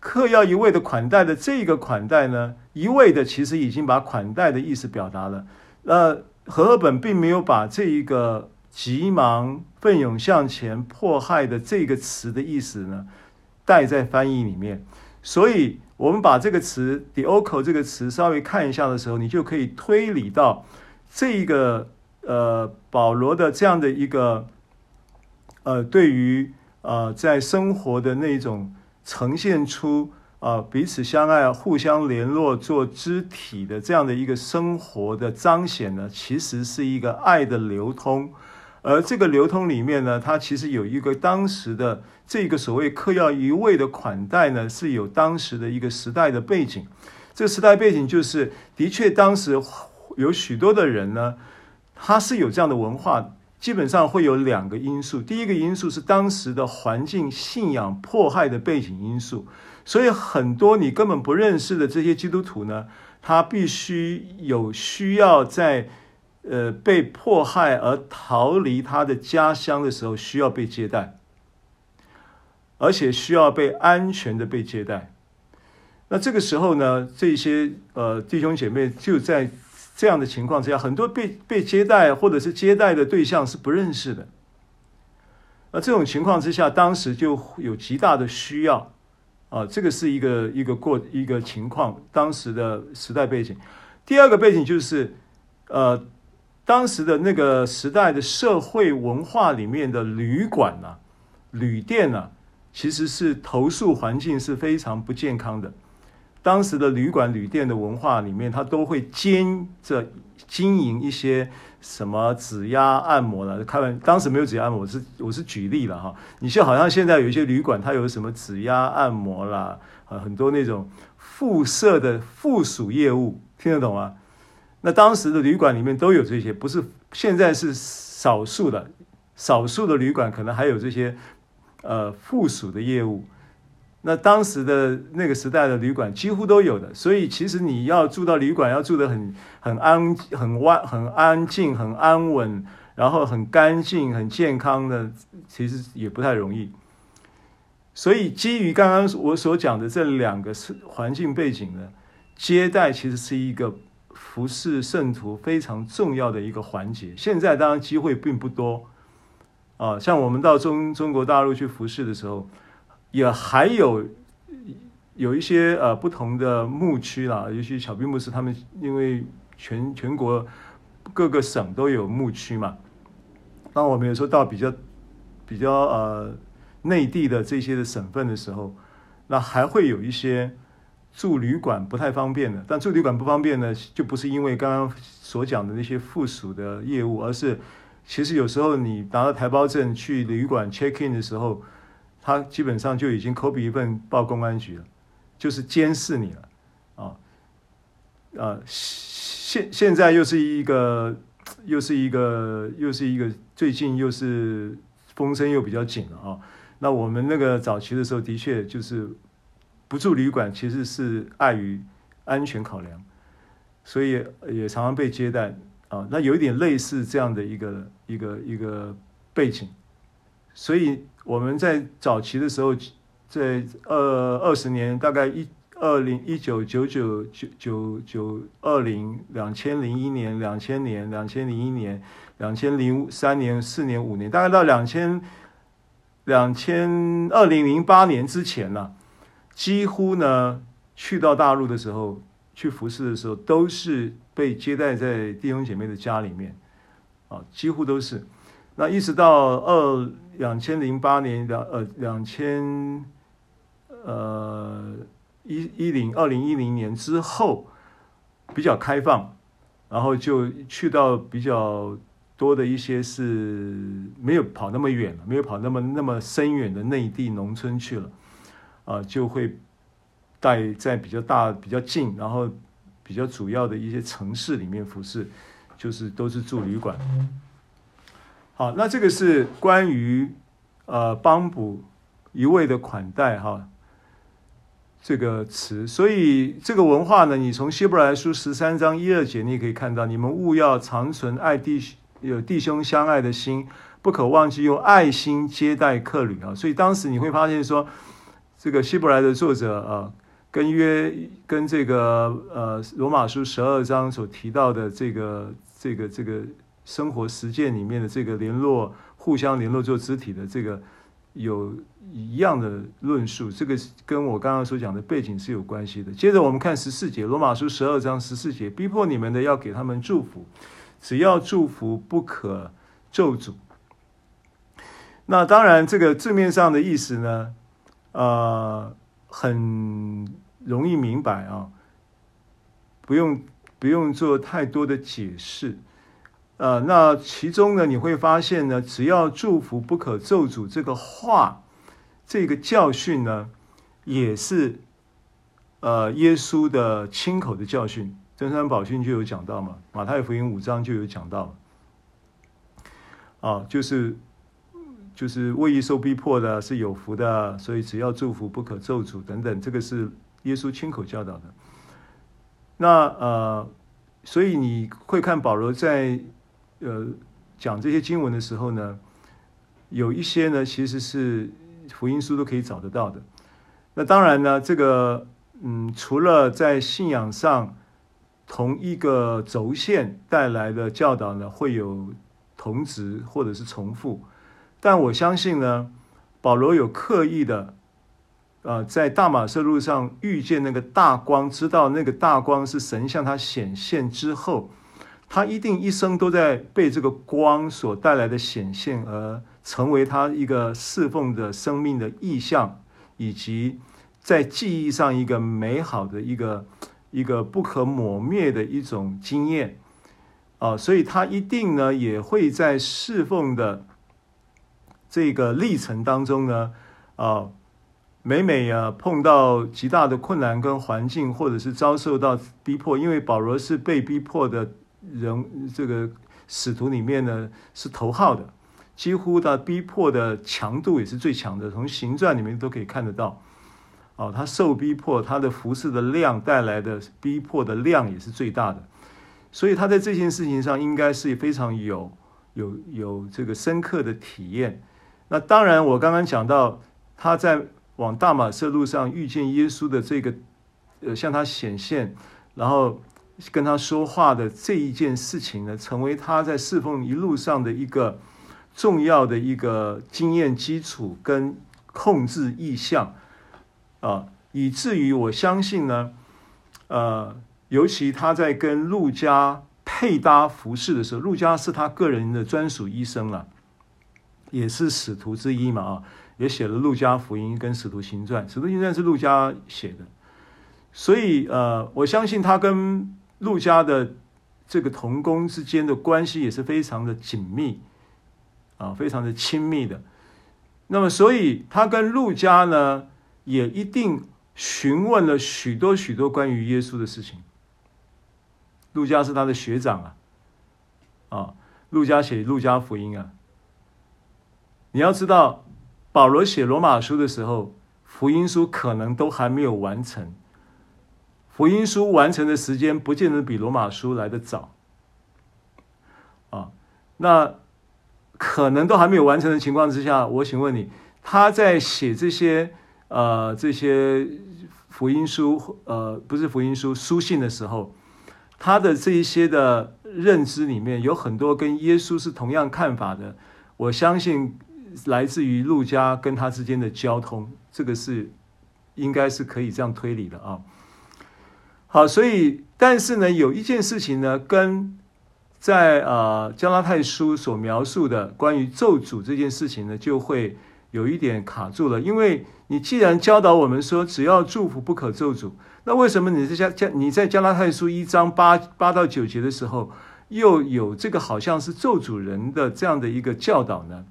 客要一味的款待的这个款待呢，一味的其实已经把款待的意思表达了。那，和合本并没有把这一个急忙、奋勇向前、迫害的这个词的意思呢带在翻译里面。所以，我们把这个词 “dioko” 这个词稍微看一下的时候，你就可以推理到这一个呃保罗的这样的一个。呃，对于呃，在生活的那种呈现出啊、呃，彼此相爱、互相联络、做肢体的这样的一个生活的彰显呢，其实是一个爱的流通。而这个流通里面呢，它其实有一个当时的这个所谓客要一味的款待呢，是有当时的一个时代的背景。这个时代背景就是，的确当时有许多的人呢，他是有这样的文化。基本上会有两个因素，第一个因素是当时的环境、信仰迫害的背景因素，所以很多你根本不认识的这些基督徒呢，他必须有需要在呃被迫害而逃离他的家乡的时候，需要被接待，而且需要被安全的被接待。那这个时候呢，这些呃弟兄姐妹就在。这样的情况之下，很多被被接待或者是接待的对象是不认识的。那这种情况之下，当时就有极大的需要啊，这个是一个一个过一个情况，当时的时代背景。第二个背景就是呃，当时的那个时代的社会文化里面的旅馆啊、旅店啊，其实是投诉环境是非常不健康的。当时的旅馆、旅店的文化里面，它都会兼着经营一些什么指压按摩了。开玩当时没有指压按摩，我是我是举例了哈。你就好像现在有一些旅馆，它有什么指压按摩啦，啊，很多那种附设的附属业务，听得懂吗？那当时的旅馆里面都有这些，不是现在是少数的，少数的旅馆可能还有这些呃附属的业务。那当时的那个时代的旅馆几乎都有的，所以其实你要住到旅馆，要住得很很安、很安、很安静、很安稳，然后很干净、很健康的，其实也不太容易。所以基于刚刚我所讲的这两个是环境背景呢，接待其实是一个服侍圣徒非常重要的一个环节。现在当然机会并不多啊，像我们到中中国大陆去服侍的时候。也还有有一些呃不同的牧区啦，尤其巧斌牧师他们，因为全全国各个省都有牧区嘛。当我们有时候到比较比较呃内地的这些的省份的时候，那还会有一些住旅馆不太方便的。但住旅馆不方便呢，就不是因为刚刚所讲的那些附属的业务，而是其实有时候你拿到台胞证去旅馆 check in 的时候。他基本上就已经 copy 一份报公安局了，就是监视你了，啊，啊，现现在又是一个，又是一个，又是一个，最近又是风声又比较紧了啊。那我们那个早期的时候，的确就是不住旅馆，其实是碍于安全考量，所以也常常被接待啊。那有一点类似这样的一个一个一个背景，所以。我们在早期的时候，在二二十年，大概一二零一九九九九九九二零两千零一年两千年两千零一年两千零三年四年五年，大概到两千两千二零零八年之前呢，几乎呢去到大陆的时候，去服侍的时候，都是被接待在弟兄姐妹的家里面，啊，几乎都是。那一直到二两千零八年两呃两千呃一一零二零一零年之后比较开放，然后就去到比较多的一些是没有跑那么远了，没有跑那么那么深远的内地农村去了，啊、就会带在比较大比较近，然后比较主要的一些城市里面服侍，就是都是住旅馆。好，那这个是关于呃帮补一味的款待哈这个词，所以这个文化呢，你从希伯来书十三章一二节，你也可以看到，你们务要常存爱弟有弟兄相爱的心，不可忘记用爱心接待客旅啊。所以当时你会发现说，这个希伯来的作者啊，跟约跟这个呃罗马书十二章所提到的这个这个这个。生活实践里面的这个联络，互相联络做肢体的这个有一样的论述，这个跟我刚刚所讲的背景是有关系的。接着我们看十四节，罗马书十二章十四节，逼迫你们的要给他们祝福，只要祝福，不可咒诅。那当然，这个字面上的意思呢，呃，很容易明白啊，不用不用做太多的解释。呃，那其中呢，你会发现呢，只要祝福不可咒诅这个话，这个教训呢，也是呃耶稣的亲口的教训。真山宝训就有讲到嘛，马太福音五章就有讲到。啊，就是就是为义受逼迫的是有福的，所以只要祝福不可咒诅等等，这个是耶稣亲口教导的。那呃，所以你会看保罗在。呃，讲这些经文的时候呢，有一些呢，其实是福音书都可以找得到的。那当然呢，这个嗯，除了在信仰上同一个轴线带来的教导呢，会有同质或者是重复，但我相信呢，保罗有刻意的，呃，在大马色路上遇见那个大光，知道那个大光是神向他显现之后。他一定一生都在被这个光所带来的显现而成为他一个侍奉的生命的意象，以及在记忆上一个美好的一个一个不可磨灭的一种经验啊，所以他一定呢也会在侍奉的这个历程当中呢啊，每每啊碰到极大的困难跟环境，或者是遭受到逼迫，因为保罗是被逼迫的。人这个使徒里面呢是头号的，几乎的逼迫的强度也是最强的，从行传里面都可以看得到。哦，他受逼迫，他的服饰的量带来的逼迫的量也是最大的，所以他在这件事情上应该是非常有有有这个深刻的体验。那当然，我刚刚讲到他在往大马色路上遇见耶稣的这个呃向他显现，然后。跟他说话的这一件事情呢，成为他在侍奉一路上的一个重要的一个经验基础跟控制意向啊，以至于我相信呢，呃，尤其他在跟路加配搭服侍的时候，路加是他个人的专属医生啊，也是使徒之一嘛啊，也写了路加福音跟使徒行传，使徒行传是路加写的，所以呃，我相信他跟路加的这个同工之间的关系也是非常的紧密啊，非常的亲密的。那么，所以他跟路加呢，也一定询问了许多许多关于耶稣的事情。路加是他的学长啊，啊，路加写路加福音啊。你要知道，保罗写罗马书的时候，福音书可能都还没有完成。福音书完成的时间不见得比罗马书来得早，啊，那可能都还没有完成的情况之下，我请问你，他在写这些呃这些福音书呃不是福音书书信的时候，他的这一些的认知里面有很多跟耶稣是同样看法的，我相信来自于陆家跟他之间的交通，这个是应该是可以这样推理的啊。好，所以但是呢，有一件事情呢，跟在呃加拉太书所描述的关于咒诅这件事情呢，就会有一点卡住了。因为你既然教导我们说只要祝福不可咒诅，那为什么你在加加你在加拉太书一章八八到九节的时候，又有这个好像是咒诅人的这样的一个教导呢？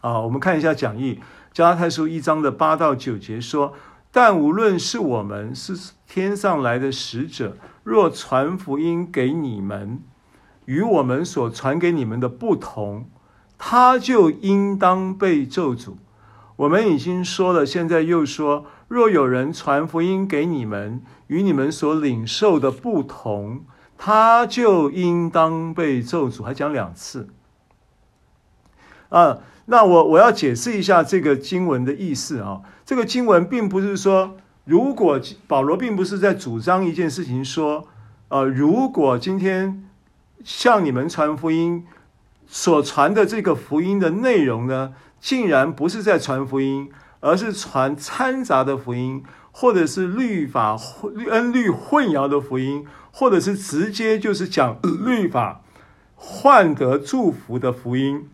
啊，我们看一下讲义，加拉太书一章的八到九节说。但无论是我们是天上来的使者，若传福音给你们，与我们所传给你们的不同，他就应当被咒诅。我们已经说了，现在又说：若有人传福音给你们，与你们所领受的不同，他就应当被咒诅。还讲两次。啊，那我我要解释一下这个经文的意思啊。这个经文并不是说，如果保罗并不是在主张一件事情，说，呃，如果今天向你们传福音所传的这个福音的内容呢，竟然不是在传福音，而是传掺杂的福音，或者是律法律恩律混淆的福音，或者是直接就是讲律法换得祝福的福音，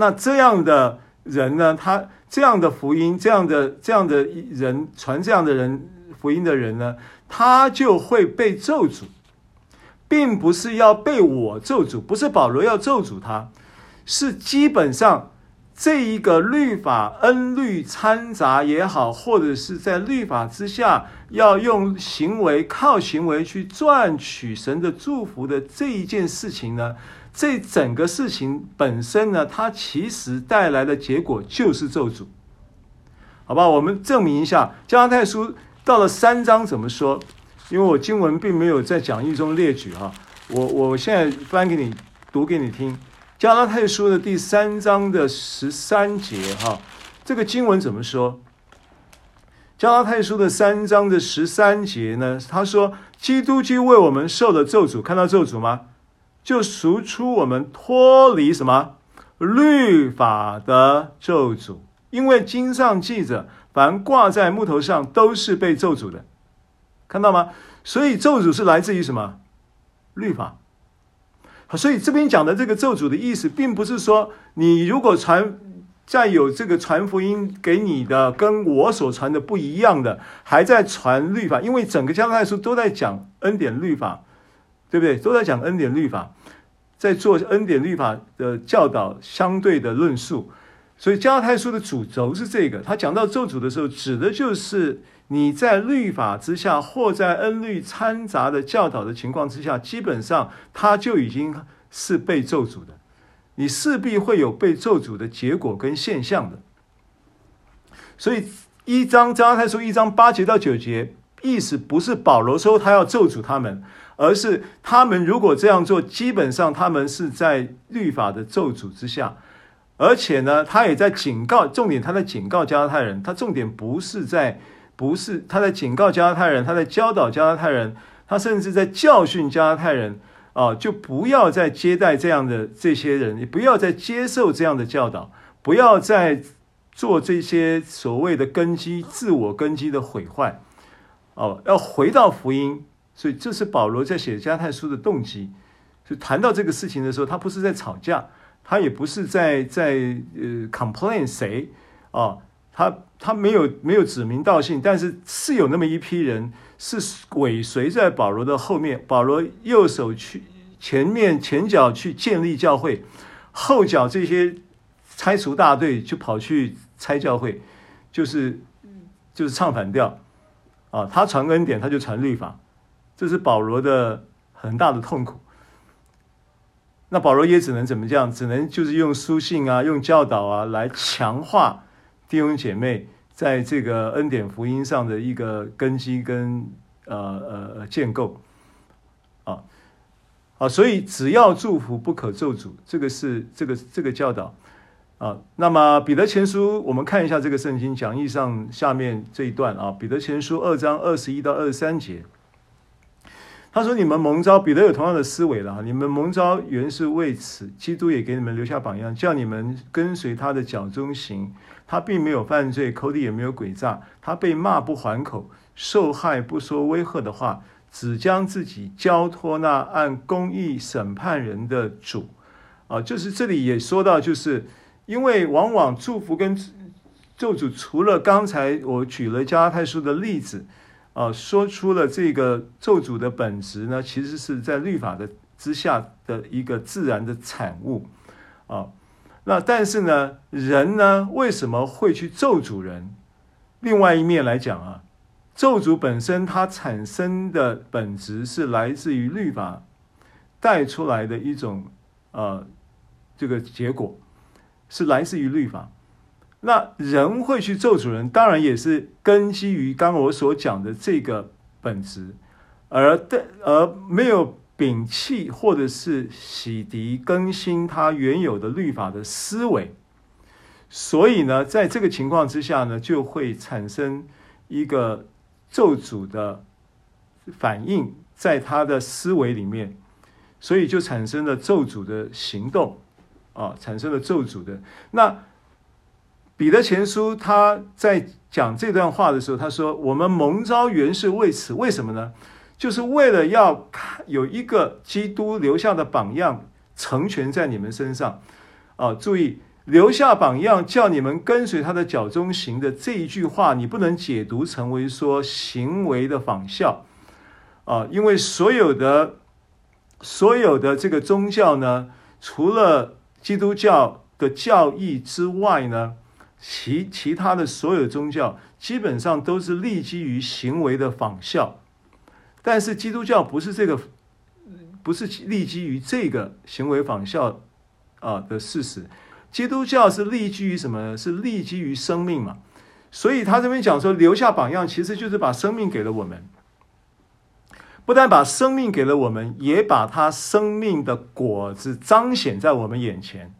那这样的人呢，他。这样的福音，这样的这样的人传这样的人福音的人呢，他就会被咒诅，并不是要被我咒诅，不是保罗要咒诅他，是基本上这一个律法恩律掺杂也好，或者是在律法之下要用行为靠行为去赚取神的祝福的这一件事情呢。这整个事情本身呢，它其实带来的结果就是咒诅，好吧？我们证明一下，加拉太书到了三章怎么说？因为我经文并没有在讲义中列举哈，我我现在翻给你读给你听，加拉太书的第三章的十三节哈，这个经文怎么说？加拉太书的三章的十三节呢？他说：“基督既为我们受了咒诅，看到咒诅吗？”就赎出我们脱离什么？律法的咒诅，因为经上记着，凡挂在木头上都是被咒诅的，看到吗？所以咒诅是来自于什么？律法，所以这边讲的这个咒诅的意思，并不是说你如果传再有这个传福音给你的跟我所传的不一样的，还在传律法，因为整个加拉太书都在讲恩典律法，对不对？都在讲恩典律法，在做恩典律法的教导相对的论述。所以加太书的主轴是这个，他讲到咒诅的时候，指的就是你在律法之下或在恩律掺杂的教导的情况之下，基本上他就已经是被咒诅的。你势必会有被咒诅的结果跟现象的，所以一章加太书一章八节到九节，意思不是保罗说他要咒诅他们，而是他们如果这样做，基本上他们是在律法的咒诅之下，而且呢，他也在警告，重点他在警告加拉太人，他重点不是在，不是他在警告加拉太人，他在教导加拉太人，他甚至在教训加拉太人。啊，就不要再接待这样的这些人，也不要再接受这样的教导，不要再做这些所谓的根基、自我根基的毁坏。哦，要回到福音，所以这是保罗在写加拉太书的动机。就谈到这个事情的时候，他不是在吵架，他也不是在在呃 complain 谁啊，他他没有没有指名道姓，但是是有那么一批人。是尾随在保罗的后面，保罗右手去前面前脚去建立教会，后脚这些拆除大队就跑去拆教会，就是就是唱反调啊！他传恩典，他就传律法，这是保罗的很大的痛苦。那保罗也只能怎么样？只能就是用书信啊，用教导啊来强化弟兄姐妹。在这个恩典福音上的一个根基跟呃呃建构啊啊，所以只要祝福不可咒诅，这个是这个这个教导啊。那么彼得前书，我们看一下这个圣经讲义上下面这一段啊，彼得前书二章二十一到二十三节，他说：“你们蒙召，彼得有同样的思维了哈，你们蒙召原是为此，基督也给你们留下榜样，叫你们跟随他的脚踪行。”他并没有犯罪，口里也没有诡诈。他被骂不还口，受害不说威吓的话，只将自己交托那按公义审判人的主。啊，就是这里也说到，就是因为往往祝福跟咒诅，除了刚才我举了加太书的例子，啊，说出了这个咒诅的本质呢，其实是在律法的之下的一个自然的产物，啊。那但是呢，人呢为什么会去咒诅人？另外一面来讲啊，咒诅本身它产生的本质是来自于律法带出来的一种呃这个结果，是来自于律法。那人会去咒诅人，当然也是根基于刚刚我所讲的这个本质，而的而没有。摒弃或者是洗涤、更新他原有的律法的思维，所以呢，在这个情况之下呢，就会产生一个咒诅的反应，在他的思维里面，所以就产生了咒诅的行动啊，产生了咒诅的。那彼得前书他在讲这段话的时候，他说：“我们蒙召原是为此，为什么呢？”就是为了要有一个基督留下的榜样成全在你们身上，啊，注意留下榜样，叫你们跟随他的脚踪行的这一句话，你不能解读成为说行为的仿效，啊，因为所有的所有的这个宗教呢，除了基督教的教义之外呢，其其他的所有宗教基本上都是立基于行为的仿效。但是基督教不是这个，不是立基于这个行为仿效啊的事实。基督教是立基于什么呢？是立基于生命嘛。所以他这边讲说留下榜样，其实就是把生命给了我们。不但把生命给了我们，也把他生命的果子彰显在我们眼前。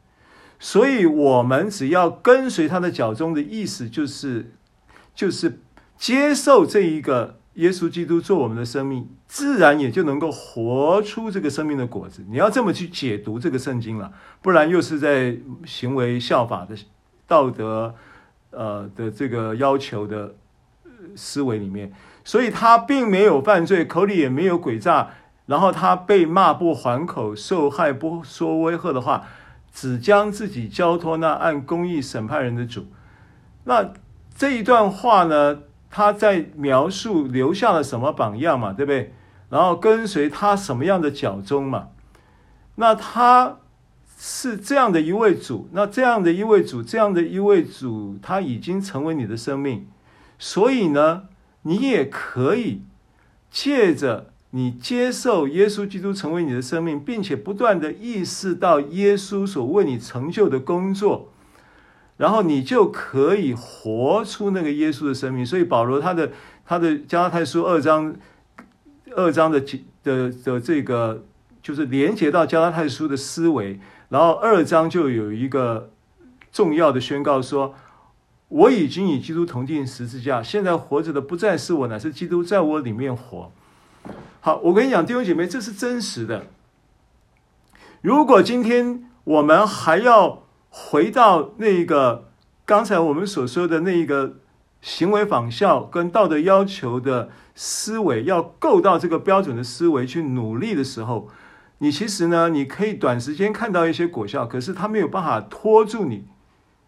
所以我们只要跟随他的脚踪的意思，就是就是接受这一个。耶稣基督做我们的生命，自然也就能够活出这个生命的果子。你要这么去解读这个圣经了，不然又是在行为效法的道德呃的这个要求的思维里面。所以他并没有犯罪，口里也没有诡诈，然后他被骂不还口，受害不说威吓的话，只将自己交托那按公义审判人的主。那这一段话呢，他在描述留下了什么榜样嘛，对不对？然后跟随他什么样的脚踪嘛？那他是这样的一位主，那这样的一位主，这样的一位主，他已经成为你的生命，所以呢，你也可以借着。你接受耶稣基督成为你的生命，并且不断地意识到耶稣所为你成就的工作，然后你就可以活出那个耶稣的生命。所以保罗他的他的加拉太书二章二章的的的这个就是连接到加拉太书的思维，然后二章就有一个重要的宣告说：我已经与基督同钉十字架，现在活着的不再是我，乃是基督在我里面活。好，我跟你讲，弟兄姐妹，这是真实的。如果今天我们还要回到那个刚才我们所说的那一个行为仿效跟道德要求的思维，要够到这个标准的思维去努力的时候，你其实呢，你可以短时间看到一些果效，可是它没有办法拖住你，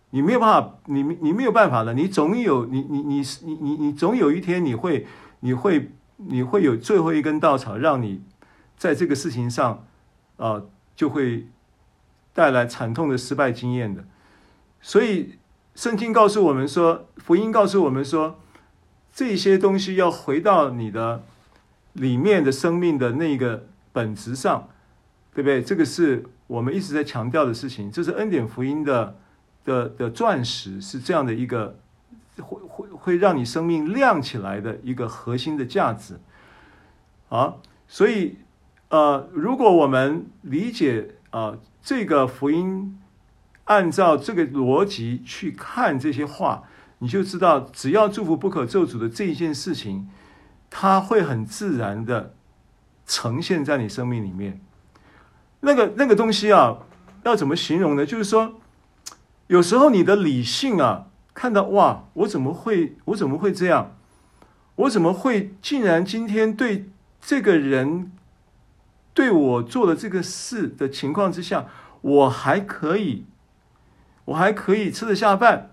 你没有办法，你你没有办法了，你总有你你你你你你总有一天你会你会。你会有最后一根稻草，让你在这个事情上，啊、就会带来惨痛的失败经验的。所以，圣经告诉我们说，福音告诉我们说，这些东西要回到你的里面的生命的那个本质上，对不对？这个是我们一直在强调的事情。这是恩典福音的的的钻石，是这样的一个。会会会让你生命亮起来的一个核心的价值，啊，所以呃，如果我们理解啊、呃、这个福音，按照这个逻辑去看这些话，你就知道，只要祝福不可咒诅的这一件事情，它会很自然的呈现在你生命里面。那个那个东西啊，要怎么形容呢？就是说，有时候你的理性啊。看到哇，我怎么会，我怎么会这样？我怎么会竟然今天对这个人对我做了这个事的情况之下，我还可以，我还可以吃得下饭，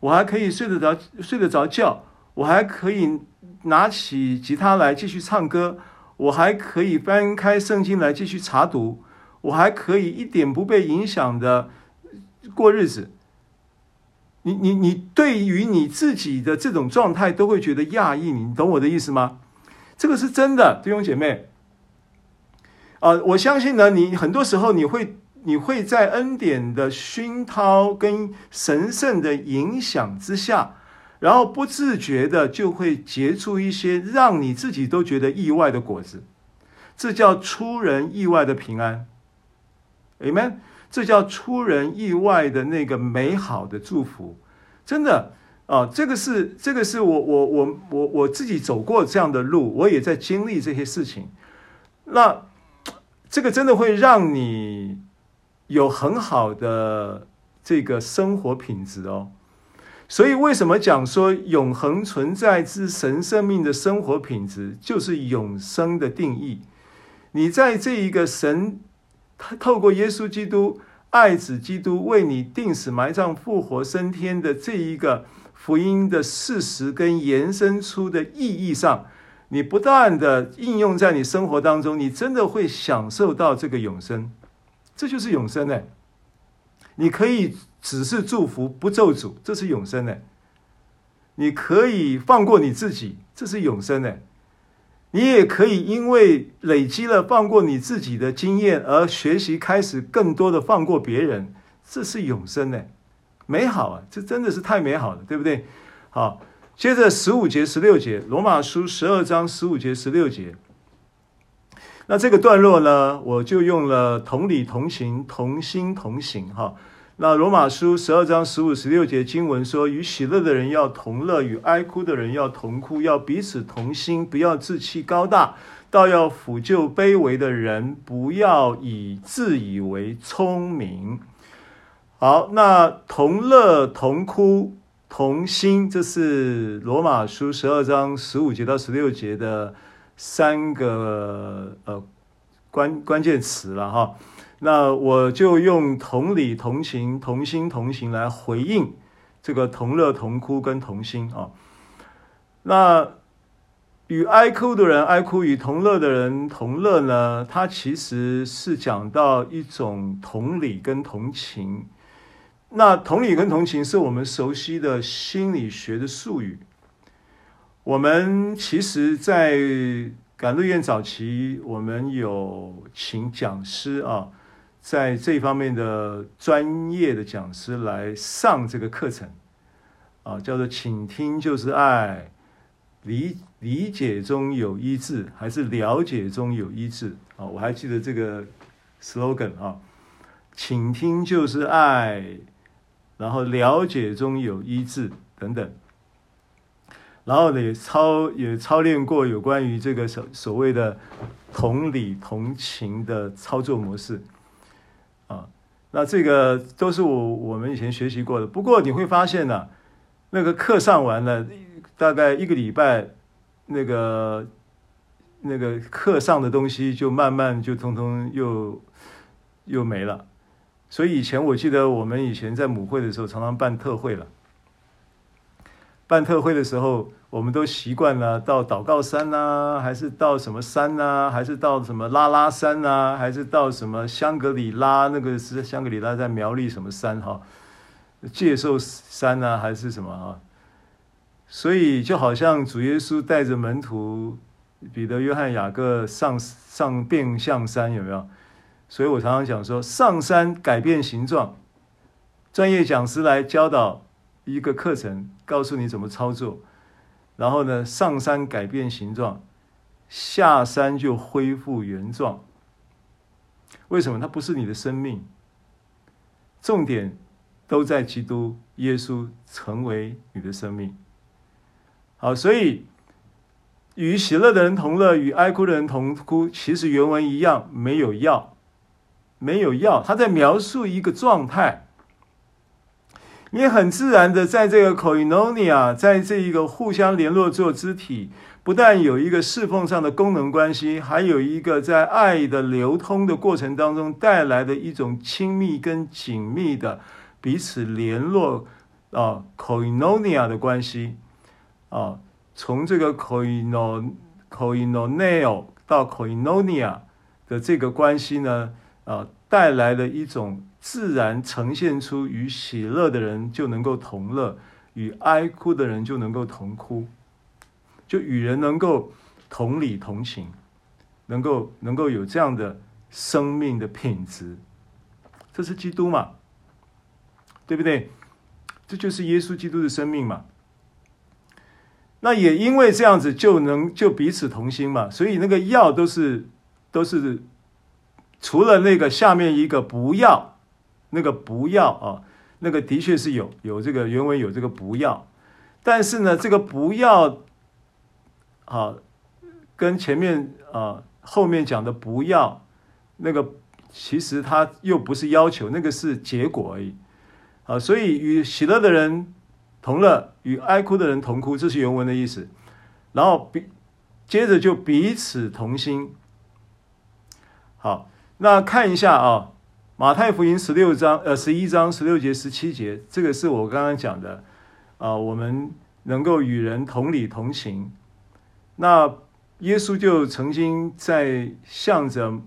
我还可以睡得着睡得着觉，我还可以拿起吉他来继续唱歌，我还可以翻开圣经来继续查读，我还可以一点不被影响的过日子。你你你对于你自己的这种状态都会觉得讶异，你懂我的意思吗？这个是真的，弟兄姐妹。啊、我相信呢，你很多时候你会你会在恩典的熏陶跟神圣的影响之下，然后不自觉的就会结出一些让你自己都觉得意外的果子，这叫出人意外的平安。Amen。这叫出人意外的那个美好的祝福，真的啊！这个是这个是我我我我我自己走过这样的路，我也在经历这些事情。那这个真的会让你有很好的这个生活品质哦。所以为什么讲说永恒存在之神生命的生活品质，就是永生的定义？你在这一个神。他透过耶稣基督爱子基督为你钉死埋葬复活升天的这一个福音的事实跟延伸出的意义上，你不断的应用在你生活当中，你真的会享受到这个永生，这就是永生呢。你可以只是祝福不咒诅，这是永生呢。你可以放过你自己，这是永生呢。你也可以因为累积了放过你自己的经验，而学习开始更多的放过别人，这是永生呢，美好啊！这真的是太美好了，对不对？好，接着十五节、十六节，罗马书十二章十五节、十六节。那这个段落呢，我就用了同理同行、同心同行，哈。那罗马书十二章十五、十六节经文说：“与喜乐的人要同乐，与哀哭的人要同哭，要彼此同心，不要自欺高大，倒要俯就卑微的人，不要以自以为聪明。”好，那同乐、同哭、同心，这是罗马书十二章十五节到十六节的三个呃关关键词了哈。那我就用同理、同情、同心、同行来回应这个同乐、同哭跟同心啊。那与哀哭的人哀哭，与同乐的人同乐呢？它其实是讲到一种同理跟同情。那同理跟同情是我们熟悉的心理学的术语。我们其实，在感乐院早期，我们有请讲师啊。在这方面的专业的讲师来上这个课程，啊，叫做“请听就是爱，理理解中有医治，还是了解中有医治？”啊，我还记得这个 slogan 啊，“请听就是爱，然后了解中有医治”等等，然后呢，也操也操练过有关于这个所所谓的同理同情的操作模式。那这个都是我我们以前学习过的。不过你会发现呢、那个课上完了，大概一个礼拜，那个那个课上的东西就慢慢就通通又又没了。所以以前我记得我们以前在母会的时候，常常办特会了。办特会的时候。我们都习惯了到祷告山呐、还是到什么山呐、还是到什么拉拉山呐、还是到什么香格里拉？那个是香格里拉在苗栗什么山哈？介寿山呐、还是什么哈？所以就好像主耶稣带着门徒彼得、约翰、雅各上上变相山，有没有？所以我常常讲说，上山改变形状，专业讲师来教导一个课程，告诉你怎么操作。然后呢，上山改变形状，下山就恢复原状。为什么？它不是你的生命，重点都在基督耶稣成为你的生命。好，所以与喜乐的人同乐，与哀哭的人同哭。其实原文一样，没有要，没有要，他在描述一个状态。你很自然的在这个 koinonia，在这一个互相联络做肢体，不但有一个侍奉上的功能关系，还有一个在爱的流通的过程当中带来的一种亲密跟紧密的彼此联络啊 koinonia 的关系啊，从这个 koino koinoneo 到 koinonia 的这个关系呢啊，带来了一种。自然呈现出与喜乐的人就能够同乐，与哀哭的人就能够同哭，就与人能够同理同情，能够能够有这样的生命的品质，这是基督嘛？对不对？这就是耶稣基督的生命嘛？那也因为这样子，就能就彼此同心嘛？所以那个药都是都是除了那个下面一个不要。那个不要啊，那个的确是有有这个原文有这个不要，但是呢，这个不要啊，跟前面啊后面讲的不要，那个其实它又不是要求，那个是结果而已啊。所以与喜乐的人同乐，与哀哭的人同哭，这是原文的意思。然后彼接着就彼此同心。好，那看一下啊。马太福音十六章，呃，十一章十六节、十七节，这个是我刚刚讲的，啊、我们能够与人同理同情。那耶稣就曾经在向着，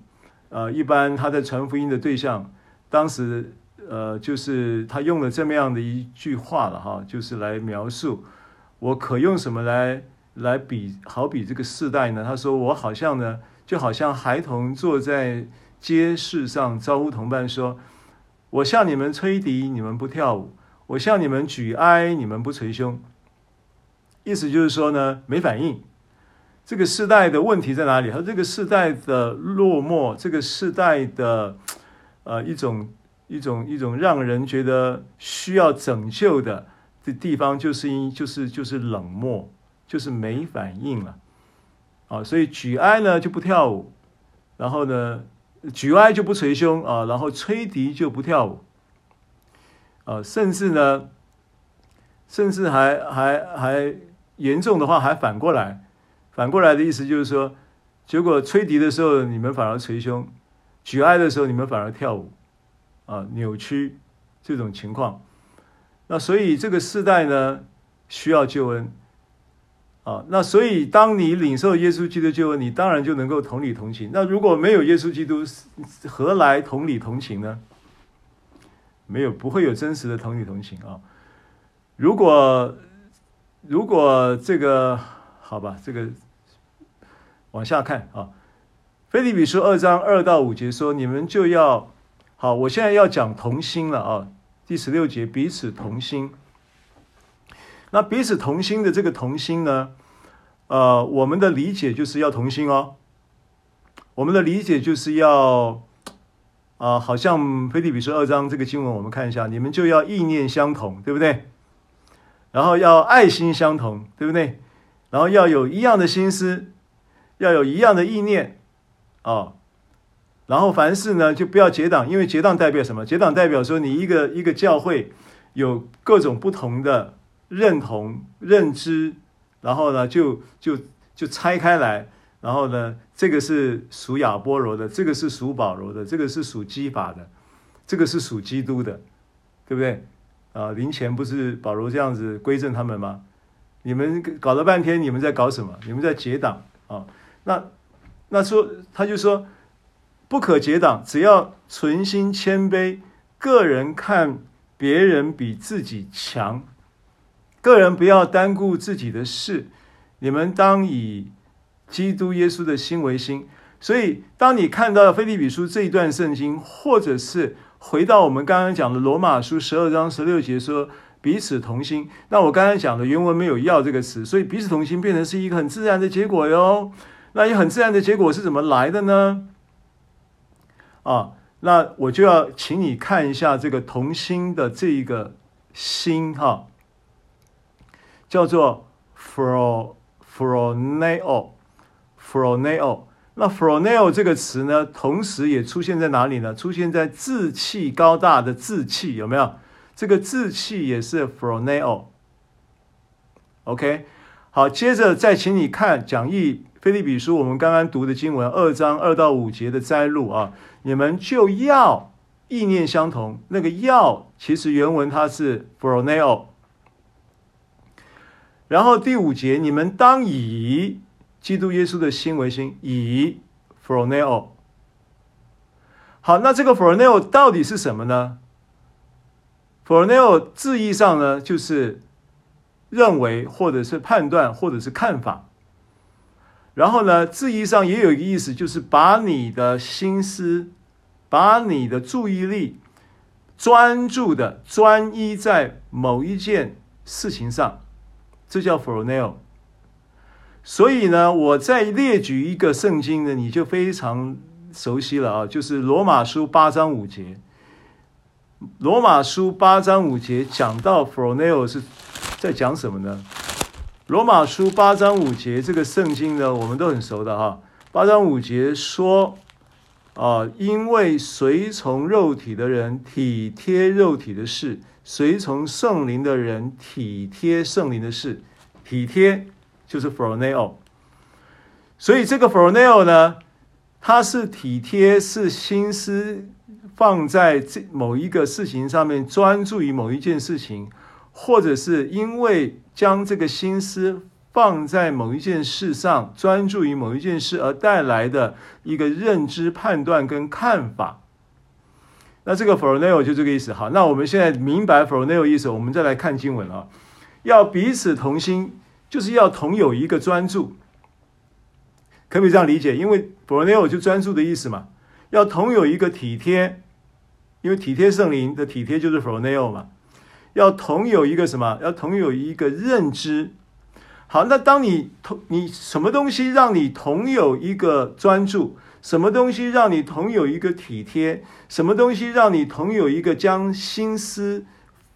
呃，一般他在传福音的对象，当时，呃，就是他用了这么样的一句话了哈，就是来描述我可用什么来来比，好比这个世代呢？他说我好像呢，就好像孩童坐在。街市上招呼同伴说：“我向你们吹笛，你们不跳舞；我向你们举哀，你们不捶胸。”意思就是说呢，没反应。这个世代的问题在哪里？和这个世代的落寞，这个世代的呃一种一种一种让人觉得需要拯救的的地方，就是因就是就是冷漠，就是没反应了。啊，所以举哀呢就不跳舞，然后呢。举哀就不捶胸啊，然后吹笛就不跳舞，啊，甚至呢，甚至还还还严重的话还反过来，反过来的意思就是说，结果吹笛的时候你们反而捶胸，举哀的时候你们反而跳舞，啊，扭曲这种情况。那所以这个世代呢，需要救恩。那所以当你领受耶稣基督救恩，你当然就能够同理同情。那如果没有耶稣基督，何来同理同情呢？没有，不会有真实的同理同情啊。如果如果这个好吧，这个往下看啊，腓立比书二章二到五节说，你们就要好。我现在要讲同心了啊，第十六节彼此同心。那彼此同心的这个同心呢，呃，我们的理解就是要同心哦。我们的理解就是要，啊、好像腓立比书二章这个经文，我们看一下，你们就要意念相同，对不对？然后要爱心相同，对不对？然后要有一样的心思，要有一样的意念，啊、然后凡事呢，就不要结党，因为结党代表什么？结党代表说你一个一个教会有各种不同的。认同、认知，然后呢，就就就拆开来，然后呢，这个是属亚波罗的，这个是属保罗的，这个是属基法的，这个是属基督的，对不对？啊，临前不是保罗这样子归正他们吗？你们搞了半天，你们在搞什么？你们在结党啊？那那说他就说不可结党，只要存心谦卑，个人看别人比自己强。个人不要单顾自己的事，你们当以基督耶稣的心为心。所以，当你看到腓立比书这一段圣经，或者是回到我们刚刚讲的罗马书十二章十六节说彼此同心，那我刚才讲的原文没有“要”这个词，所以彼此同心变成是一个很自然的结果哟。那一个很自然的结果是怎么来的呢？啊，那我就要请你看一下这个同心的这一个心哈。叫做 fro froneo froneo，。那 froneo 这个词呢，同时也出现在哪里呢？出现在志气高大的志气，有没有？这个志气也是 froneo。OK，好，接着再请你看讲义腓立比书，我们刚刚读的经文二章二到五节的摘录啊，你们就要意念相同。那个要其实原文它是 froneo。然后第五节，你们当以基督耶稣的心为心，以 phroneo。好，那这个 phroneo 到底是什么呢？phroneo 字义上呢，就是认为，或者是判断，或者是看法。然后呢，字义上也有一个意思，就是把你的心思，把你的注意力专注的专一在某一件事情上。这叫 phroneo。所以呢，我再列举一个圣经呢，你就非常熟悉了啊，就是罗马书八章五节。罗马书八章五节讲到 phroneo 是在讲什么呢？罗马书八章五节这个圣经呢，我们都很熟的哈。八章五节说啊，因为随从肉体的人体贴肉体的事。随从圣灵的人体贴圣灵的事，体贴就是 phroneo。所以这个 phroneo 呢，它是体贴，是心思放在这某一个事情上面，专注于某一件事情，或者是因为将这个心思放在某一件事上，专注于某一件事而带来的一个认知、判断跟看法。那这个 froneo 就这个意思。好，那我们现在明白 froneo 意思，我们再来看经文啊。要彼此同心，就是要同有一个专注，可不可以这样理解？因为 froneo 就专注的意思嘛。要同有一个体贴，因为体贴圣灵的体贴就是 froneo 嘛。要同有一个什么？要同有一个认知。好，那当你同你什么东西让你同有一个专注？什么东西让你同有一个体贴？什么东西让你同有一个将心思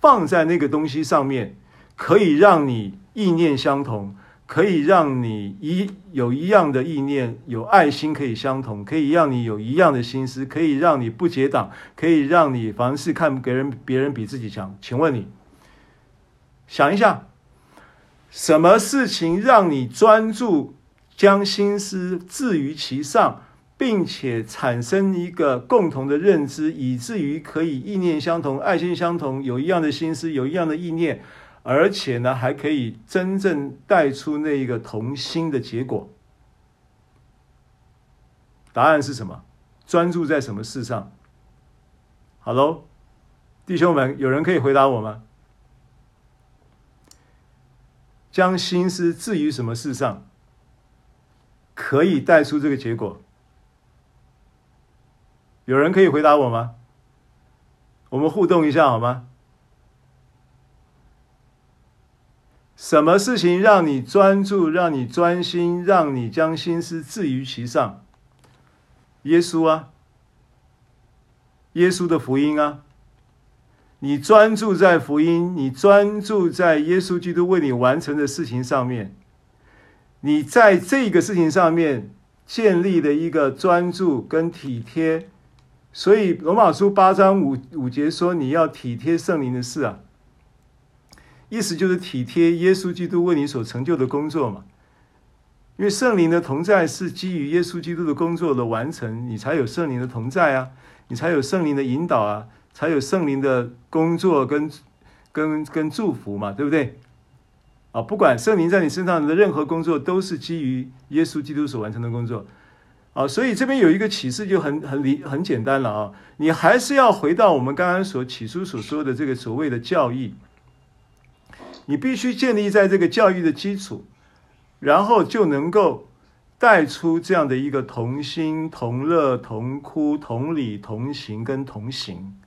放在那个东西上面，可以让你意念相同，可以让你一有一样的意念，有爱心可以相同，可以让你有一样的心思，可以让你不结党，可以让你凡事看别人别人比自己强。请问你想一下，什么事情让你专注？将心思置于其上，并且产生一个共同的认知，以至于可以意念相同、爱心相同，有一样的心思，有一样的意念，而且呢，还可以真正带出那一个同心的结果。答案是什么？专注在什么事上？好喽，弟兄们，有人可以回答我吗？将心思置于什么事上，可以带出这个结果？有人可以回答我吗？我们互动一下好吗？什么事情让你专注，让你专心，让你将心思置于其上？耶稣啊，耶稣的福音啊。你专注在福音，你专注在耶稣基督为你完成的事情上面，你在这个事情上面建立了一个专注跟体贴，所以罗马书八章五五节说，你要体贴圣灵的事啊，意思就是体贴耶稣基督为你所成就的工作嘛，因为圣灵的同在是基于耶稣基督的工作的完成，你才有圣灵的同在啊，你才有圣灵的引导啊。才有圣灵的工作跟跟跟祝福嘛，对不对？啊，不管圣灵在你身上的任何工作，都是基于耶稣基督所完成的工作。啊，所以这边有一个启示就很很理很简单了啊，你还是要回到我们刚刚所起初所说的这个所谓的教义，你必须建立在这个教育的基础，然后就能够带出这样的一个同心同乐同哭同理同行跟同行。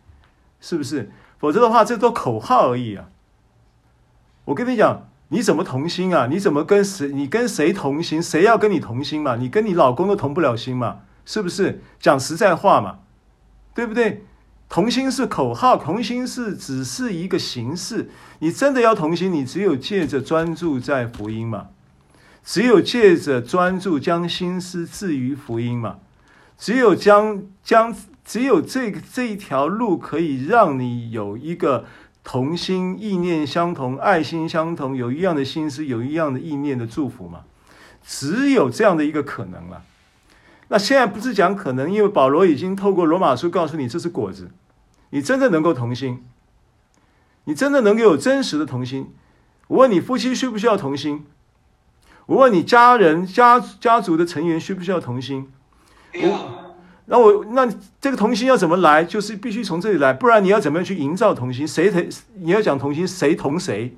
是不是？否则的话，这都口号而已啊！我跟你讲，你怎么同心啊？你怎么跟谁？你跟谁同心？谁要跟你同心嘛？你跟你老公都同不了心嘛？是不是？讲实在话嘛，对不对？同心是口号，同心是只是一个形式。你真的要同心，你只有借着专注在福音嘛，只有借着专注将心思置于福音嘛，只有将将。只有这这一条路可以让你有一个同心、意念相同、爱心相同、有一样的心思、有一样的意念的祝福嘛？只有这样的一个可能了。那现在不是讲可能，因为保罗已经透过罗马书告诉你，这是果子。你真的能够同心，你真的能够有真实的同心。我问你，夫妻需不需要同心？我问你，家人、家家族的成员需不需要同心？我。那我那这个童心要怎么来？就是必须从这里来，不然你要怎么样去营造童心？谁同？你要讲童心，谁同谁？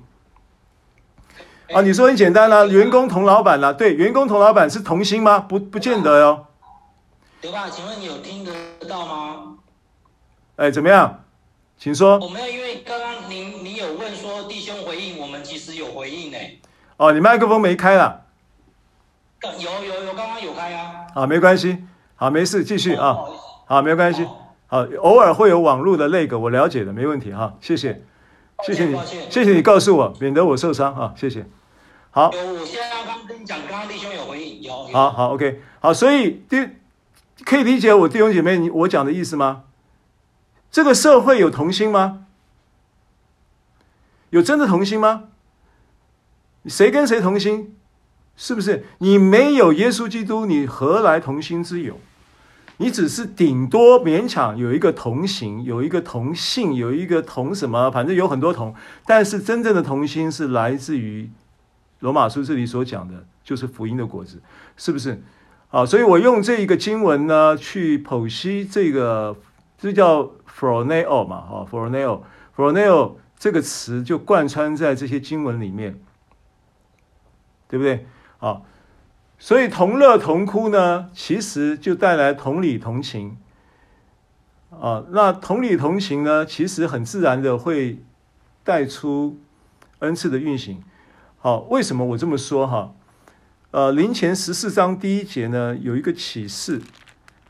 啊，你说很简单啦，员工同老板啦，对，员工同老板是同心吗？不，不见得哟。刘爸，请问你有听得到吗？哎，怎么样？请说。我没有，因为刚刚您您有问说弟兄回应，我们其实有回应呢。哦，你麦克风没开了？有有有，刚刚有开啊。啊，没关系。好，没事，继续啊。好，没关系。好，偶尔会有网络的那个，我了解的，没问题哈。谢谢，谢谢你，谢谢你告诉我，免得我受伤啊。谢谢。好，我现在刚刚跟你讲，刚刚弟兄有回应，有。好好，OK，好，所以弟可以理解我弟兄姐妹你我讲的意思吗？这个社会有童心吗？有真的童心吗？谁跟谁同心？是不是？你没有耶稣基督，你何来同心之有？你只是顶多勉强有一个同行，有一个同性，有一个同什么，反正有很多同。但是真正的同心是来自于罗马书这里所讲的，就是福音的果子，是不是？好，所以我用这一个经文呢，去剖析这个，这叫 phroneo 嘛，哈，phroneo，phroneo 这个词就贯穿在这些经文里面，对不对？好。所以同乐同哭呢，其实就带来同理同情，啊，那同理同情呢，其实很自然的会带出恩赐的运行。好，为什么我这么说哈？呃，林前十四章第一节呢，有一个启示。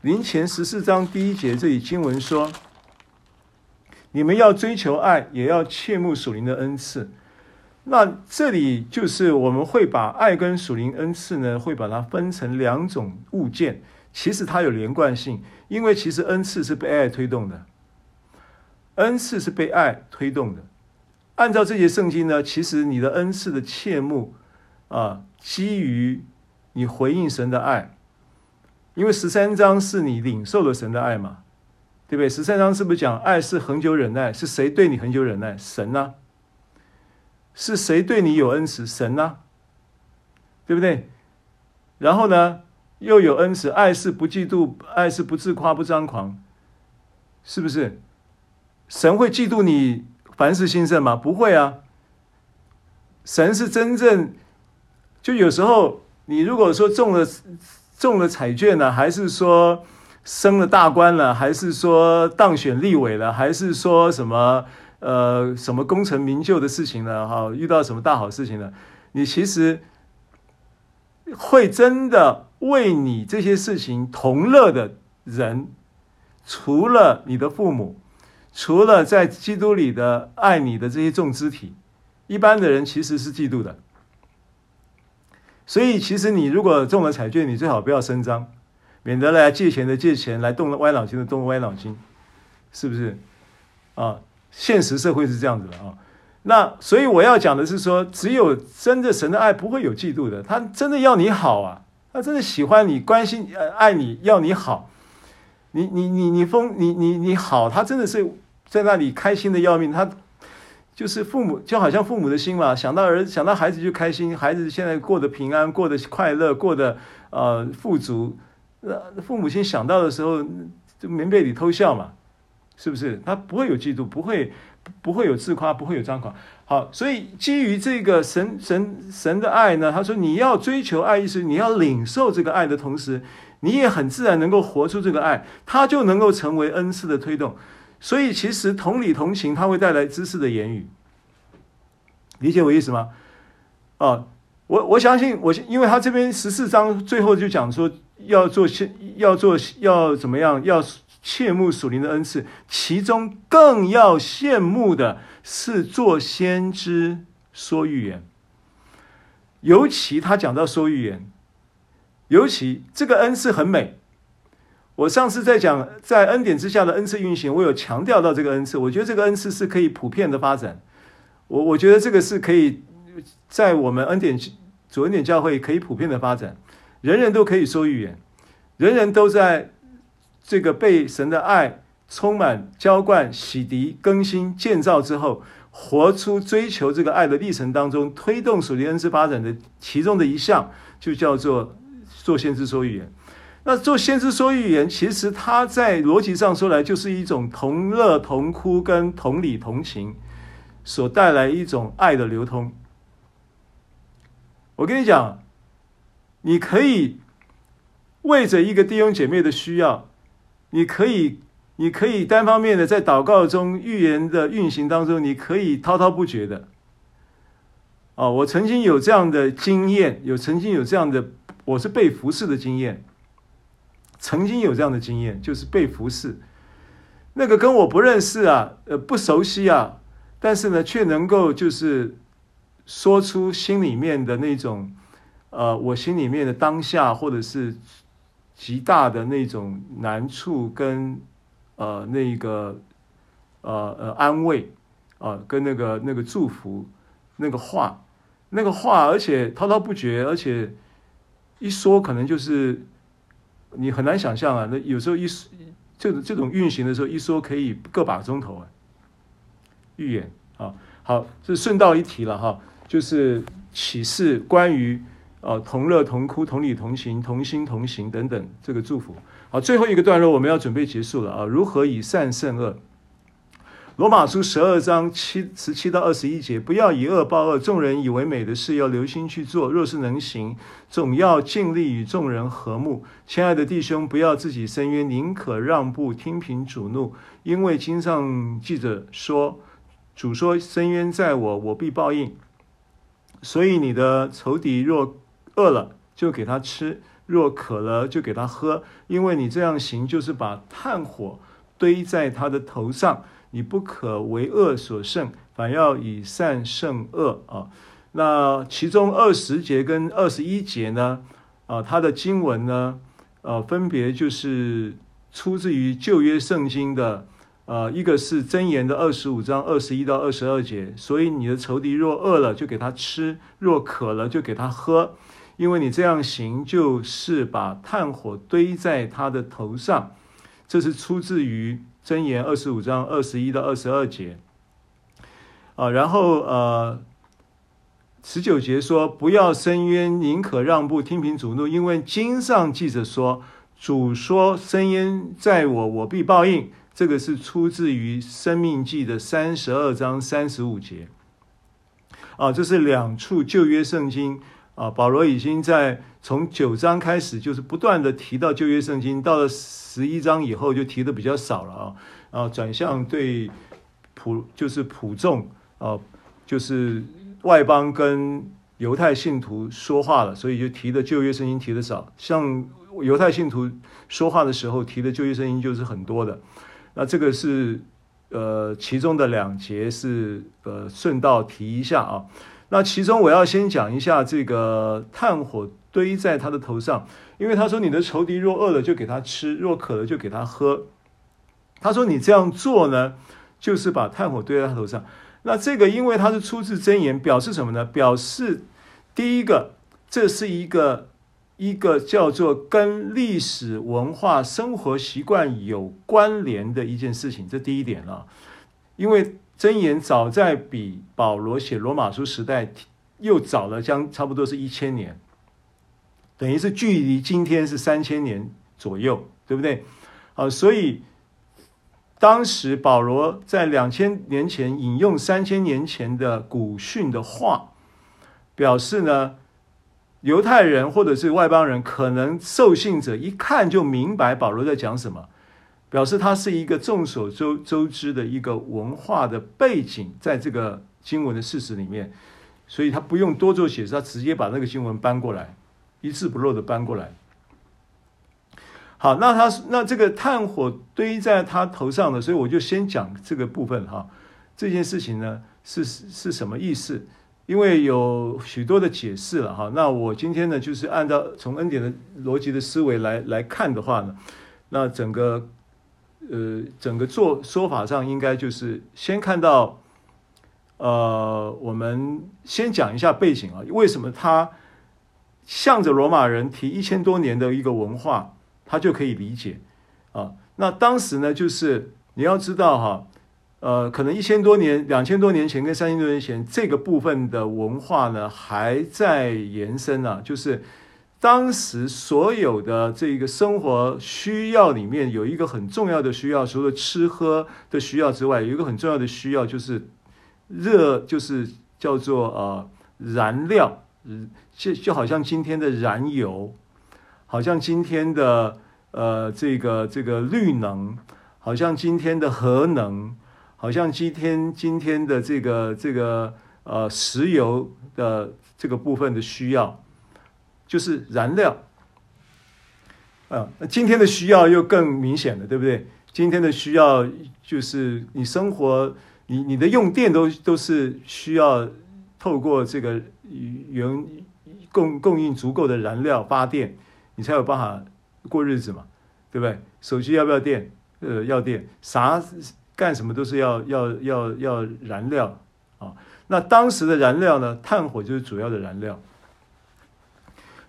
林前十四章第一节这里经文说：“你们要追求爱，也要切慕属灵的恩赐。”那这里就是我们会把爱跟属灵恩赐呢，会把它分成两种物件。其实它有连贯性，因为其实恩赐是被爱推动的，恩赐是被爱推动的。按照这些圣经呢，其实你的恩赐的切慕啊，基于你回应神的爱，因为十三章是你领受了神的爱嘛，对不对？十三章是不是讲爱是恒久忍耐？是谁对你恒久忍耐？神呢？是谁对你有恩慈？神呢？对不对？然后呢，又有恩慈，爱是不嫉妒，爱是不自夸，不张狂，是不是？神会嫉妒你凡事兴盛吗？不会啊。神是真正，就有时候你如果说中了中了彩券了，还是说升了大官了，还是说当选立委了，还是说什么呃什么功成名就的事情了哈，遇到什么大好事情了，你其实会真的为你这些事情同乐的人，除了你的父母，除了在基督里的爱你的这些众肢体。一般的人其实是嫉妒的，所以其实你如果中了彩券，你最好不要声张，免得来借钱的借钱，来动歪脑筋的动歪脑筋，是不是？啊，现实社会是这样子的啊。那所以我要讲的是说，只有真的神的爱不会有嫉妒的，他真的要你好啊，他真的喜欢你、关心、呃爱你，要你好。你你你你疯你你你好，他真的是在那里开心的要命，他。就是父母就好像父母的心嘛，想到儿，想到孩子就开心，孩子现在过得平安，过得快乐，过得呃富足，那父母亲想到的时候，就棉被里偷笑嘛，是不是？他不会有嫉妒，不会不会有自夸，不会有张狂。好，所以基于这个神神神的爱呢，他说你要追求爱，意思你要领受这个爱的同时，你也很自然能够活出这个爱，他就能够成为恩赐的推动。所以，其实同理同情，它会带来知识的言语。理解我意思吗？哦，我我相信，我因为他这边十四章最后就讲说要做先要做要怎么样，要切慕属灵的恩赐，其中更要羡慕的是做先知说预言。尤其他讲到说预言，尤其这个恩赐很美。我上次在讲在恩典之下的恩赐运行，我有强调到这个恩赐。我觉得这个恩赐是可以普遍的发展。我我觉得这个是可以在我们恩典主恩典教会可以普遍的发展，人人都可以说预言，人人都在这个被神的爱充满、浇灌、洗涤、更新、建造之后，活出追求这个爱的历程当中，推动属灵恩赐发展的其中的一项，就叫做做先知说预言。那做先知说预言，其实它在逻辑上说来，就是一种同乐同哭跟同理同情所带来一种爱的流通。我跟你讲，你可以为着一个弟兄姐妹的需要，你可以，你可以单方面的在祷告中预言的运行当中，你可以滔滔不绝的。哦，我曾经有这样的经验，有曾经有这样的，我是被服侍的经验。曾经有这样的经验，就是被服侍，那个跟我不认识啊，呃，不熟悉啊，但是呢，却能够就是说出心里面的那种，呃，我心里面的当下，或者是极大的那种难处跟呃那个呃呃安慰啊、呃，跟那个那个祝福那个话，那个话，而且滔滔不绝，而且一说可能就是。你很难想象啊，那有时候一说这这种运行的时候，一说可以个把钟头啊。预言啊，好，这顺道一提了哈，就是启示关于呃同乐同哭同理同情同心同行等等这个祝福。好，最后一个段落我们要准备结束了啊，如何以善胜恶？罗马书十二章七十七到二十一节，不要以恶报恶。众人以为美的事，要留心去做。若是能行，总要尽力与众人和睦。亲爱的弟兄，不要自己伸冤，宁可让步，听凭主怒。因为经上记者说：“主说，伸冤在我，我必报应。”所以你的仇敌若饿了，就给他吃；若渴了，就给他喝。因为你这样行，就是把炭火堆在他的头上。你不可为恶所胜，反要以善胜恶啊！那其中二十节跟二十一节呢？啊，它的经文呢，呃，分别就是出自于旧约圣经的，呃，一个是箴言的二十五章二十一到二十二节，所以你的仇敌若饿了，就给他吃；若渴了，就给他喝。因为你这样行，就是把炭火堆在他的头上。这是出自于箴言二十五章二十一到二十二节。啊，然后呃，十九节说：“不要伸冤，宁可让步，听凭主怒，因为经上记着说，主说：伸冤在我，我必报应。”这个是出自于《生命记》的三十二章三十五节。啊，这是两处旧约圣经啊。保罗已经在从九章开始，就是不断的提到旧约圣经，到了十一章以后就提的比较少了啊。啊，转向对普就是普众啊，就是外邦跟犹太信徒说话了，所以就提的旧约圣经提的少。像犹太信徒说话的时候提的旧约圣经就是很多的。那这个是呃其中的两节是呃顺道提一下啊。那其中我要先讲一下这个炭火堆在他的头上，因为他说，你的仇敌若饿了就给他吃，若渴了就给他喝。他说，你这样做呢，就是把炭火堆在他头上。那这个因为它是出自箴言，表示什么呢？表示第一个，这是一个。一个叫做跟历史文化、生活习惯有关联的一件事情，这第一点啊。因为箴言早在比保罗写罗马书时代又早了将差不多是一千年，等于是距离今天是三千年左右，对不对？啊，所以当时保罗在两千年前引用三千年前的古训的话，表示呢。犹太人或者是外邦人，可能受信者一看就明白保罗在讲什么，表示他是一个众所周周知的一个文化的背景，在这个经文的事实里面，所以他不用多做解释，他直接把那个经文搬过来，一字不漏的搬过来。好，那他那这个炭火堆在他头上的，所以我就先讲这个部分哈，这件事情呢是是什么意思？因为有许多的解释了哈，那我今天呢，就是按照从恩典的逻辑的思维来来看的话呢，那整个呃整个做说法上应该就是先看到，呃，我们先讲一下背景啊，为什么他向着罗马人提一千多年的一个文化，他就可以理解啊？那当时呢，就是你要知道哈。呃，可能一千多年、两千多年前跟三千多年前这个部分的文化呢，还在延伸啊。就是当时所有的这个生活需要里面，有一个很重要的需要，除了吃喝的需要之外，有一个很重要的需要就是热，就是叫做呃燃料，嗯就就好像今天的燃油，好像今天的呃这个这个绿能，好像今天的核能。好像今天今天的这个这个呃石油的这个部分的需要，就是燃料，啊，那今天的需要又更明显了，对不对？今天的需要就是你生活，你你的用电都都是需要透过这个原供供应足够的燃料发电，你才有办法过日子嘛，对不对？手机要不要电？呃，要电，啥？干什么都是要要要要燃料啊！那当时的燃料呢？炭火就是主要的燃料。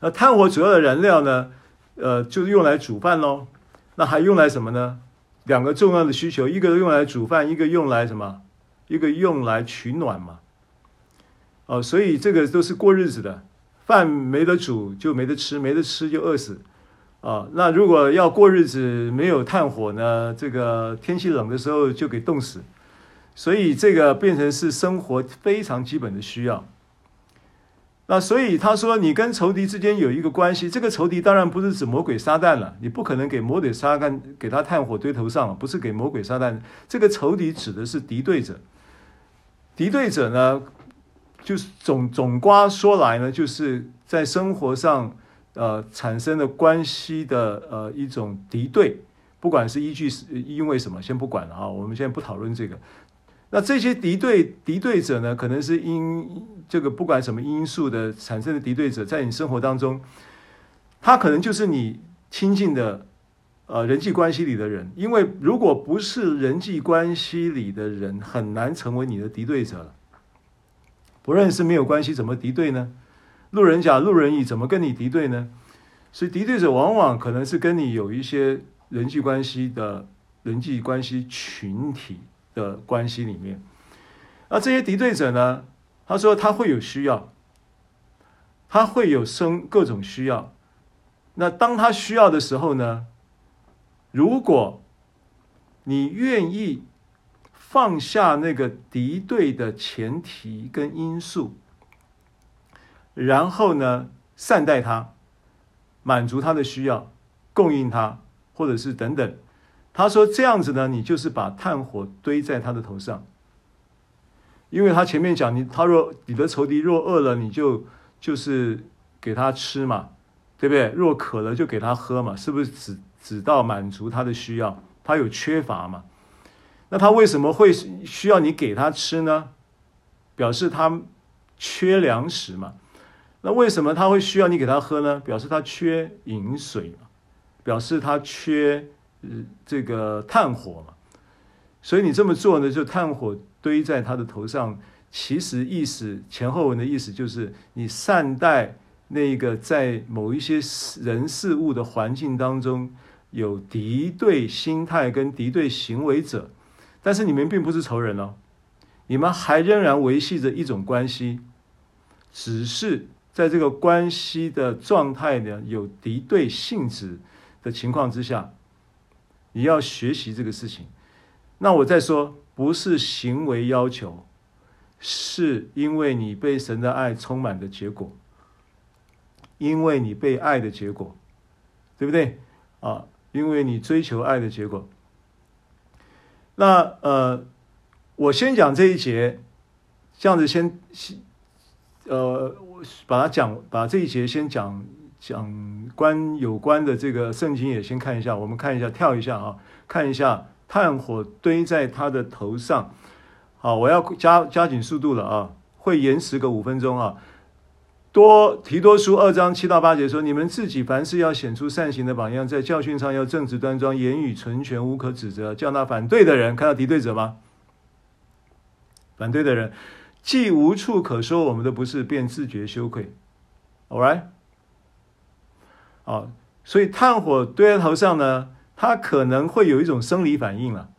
那炭火主要的燃料呢？呃，就是用来煮饭喽。那还用来什么呢？两个重要的需求，一个用来煮饭，一个用来什么？一个用来取暖嘛。哦，所以这个都是过日子的。饭没得煮就没得吃，没得吃就饿死。啊，那如果要过日子没有炭火呢？这个天气冷的时候就给冻死，所以这个变成是生活非常基本的需要。那所以他说，你跟仇敌之间有一个关系，这个仇敌当然不是指魔鬼撒旦了，你不可能给魔鬼撒旦给他炭火堆头上，不是给魔鬼撒旦。这个仇敌指的是敌对者，敌对者呢，就是总总瓜说来呢，就是在生活上。呃，产生的关系的呃一种敌对，不管是依据是因为什么，先不管了啊，我们现在不讨论这个。那这些敌对敌对者呢，可能是因这个不管什么因素的产生的敌对者，在你生活当中，他可能就是你亲近的呃人际关系里的人，因为如果不是人际关系里的人，很难成为你的敌对者。不认识没有关系，怎么敌对呢？路人甲、路人乙怎么跟你敌对呢？所以敌对者往往可能是跟你有一些人际关系的人际关系群体的关系里面。而这些敌对者呢，他说他会有需要，他会有生各种需要。那当他需要的时候呢，如果你愿意放下那个敌对的前提跟因素，然后呢，善待他，满足他的需要，供应他，或者是等等。他说这样子呢，你就是把炭火堆在他的头上，因为他前面讲你，他若你的仇敌若饿了，你就就是给他吃嘛，对不对？若渴了就给他喝嘛，是不是只只到满足他的需要？他有缺乏嘛？那他为什么会需要你给他吃呢？表示他缺粮食嘛。那为什么他会需要你给他喝呢？表示他缺饮水嘛，表示他缺呃这个炭火嘛。所以你这么做呢，就炭火堆在他的头上。其实意思前后文的意思就是，你善待那个在某一些人事物的环境当中。有敌对心态跟敌对行为者，但是你们并不是仇人哦，你们还仍然维系着一种关系，只是在这个关系的状态呢，有敌对性质的情况之下，你要学习这个事情。那我再说，不是行为要求，是因为你被神的爱充满的结果，因为你被爱的结果，对不对啊？因为你追求爱的结果，那呃，我先讲这一节，这样子先，呃，我把它讲，把这一节先讲想关有关的这个圣经也先看一下，我们看一下，跳一下啊，看一下炭火堆在他的头上，好，我要加加紧速度了啊，会延迟个五分钟啊。多提多书二章七到八节说：“你们自己凡事要显出善行的榜样，在教训上要正直端庄，言语纯全，无可指责。叫那反对的人看到敌对者吗？反对的人既无处可说我们的不是，便自觉羞愧。All right，啊，所以炭火堆在头上呢，它可能会有一种生理反应了。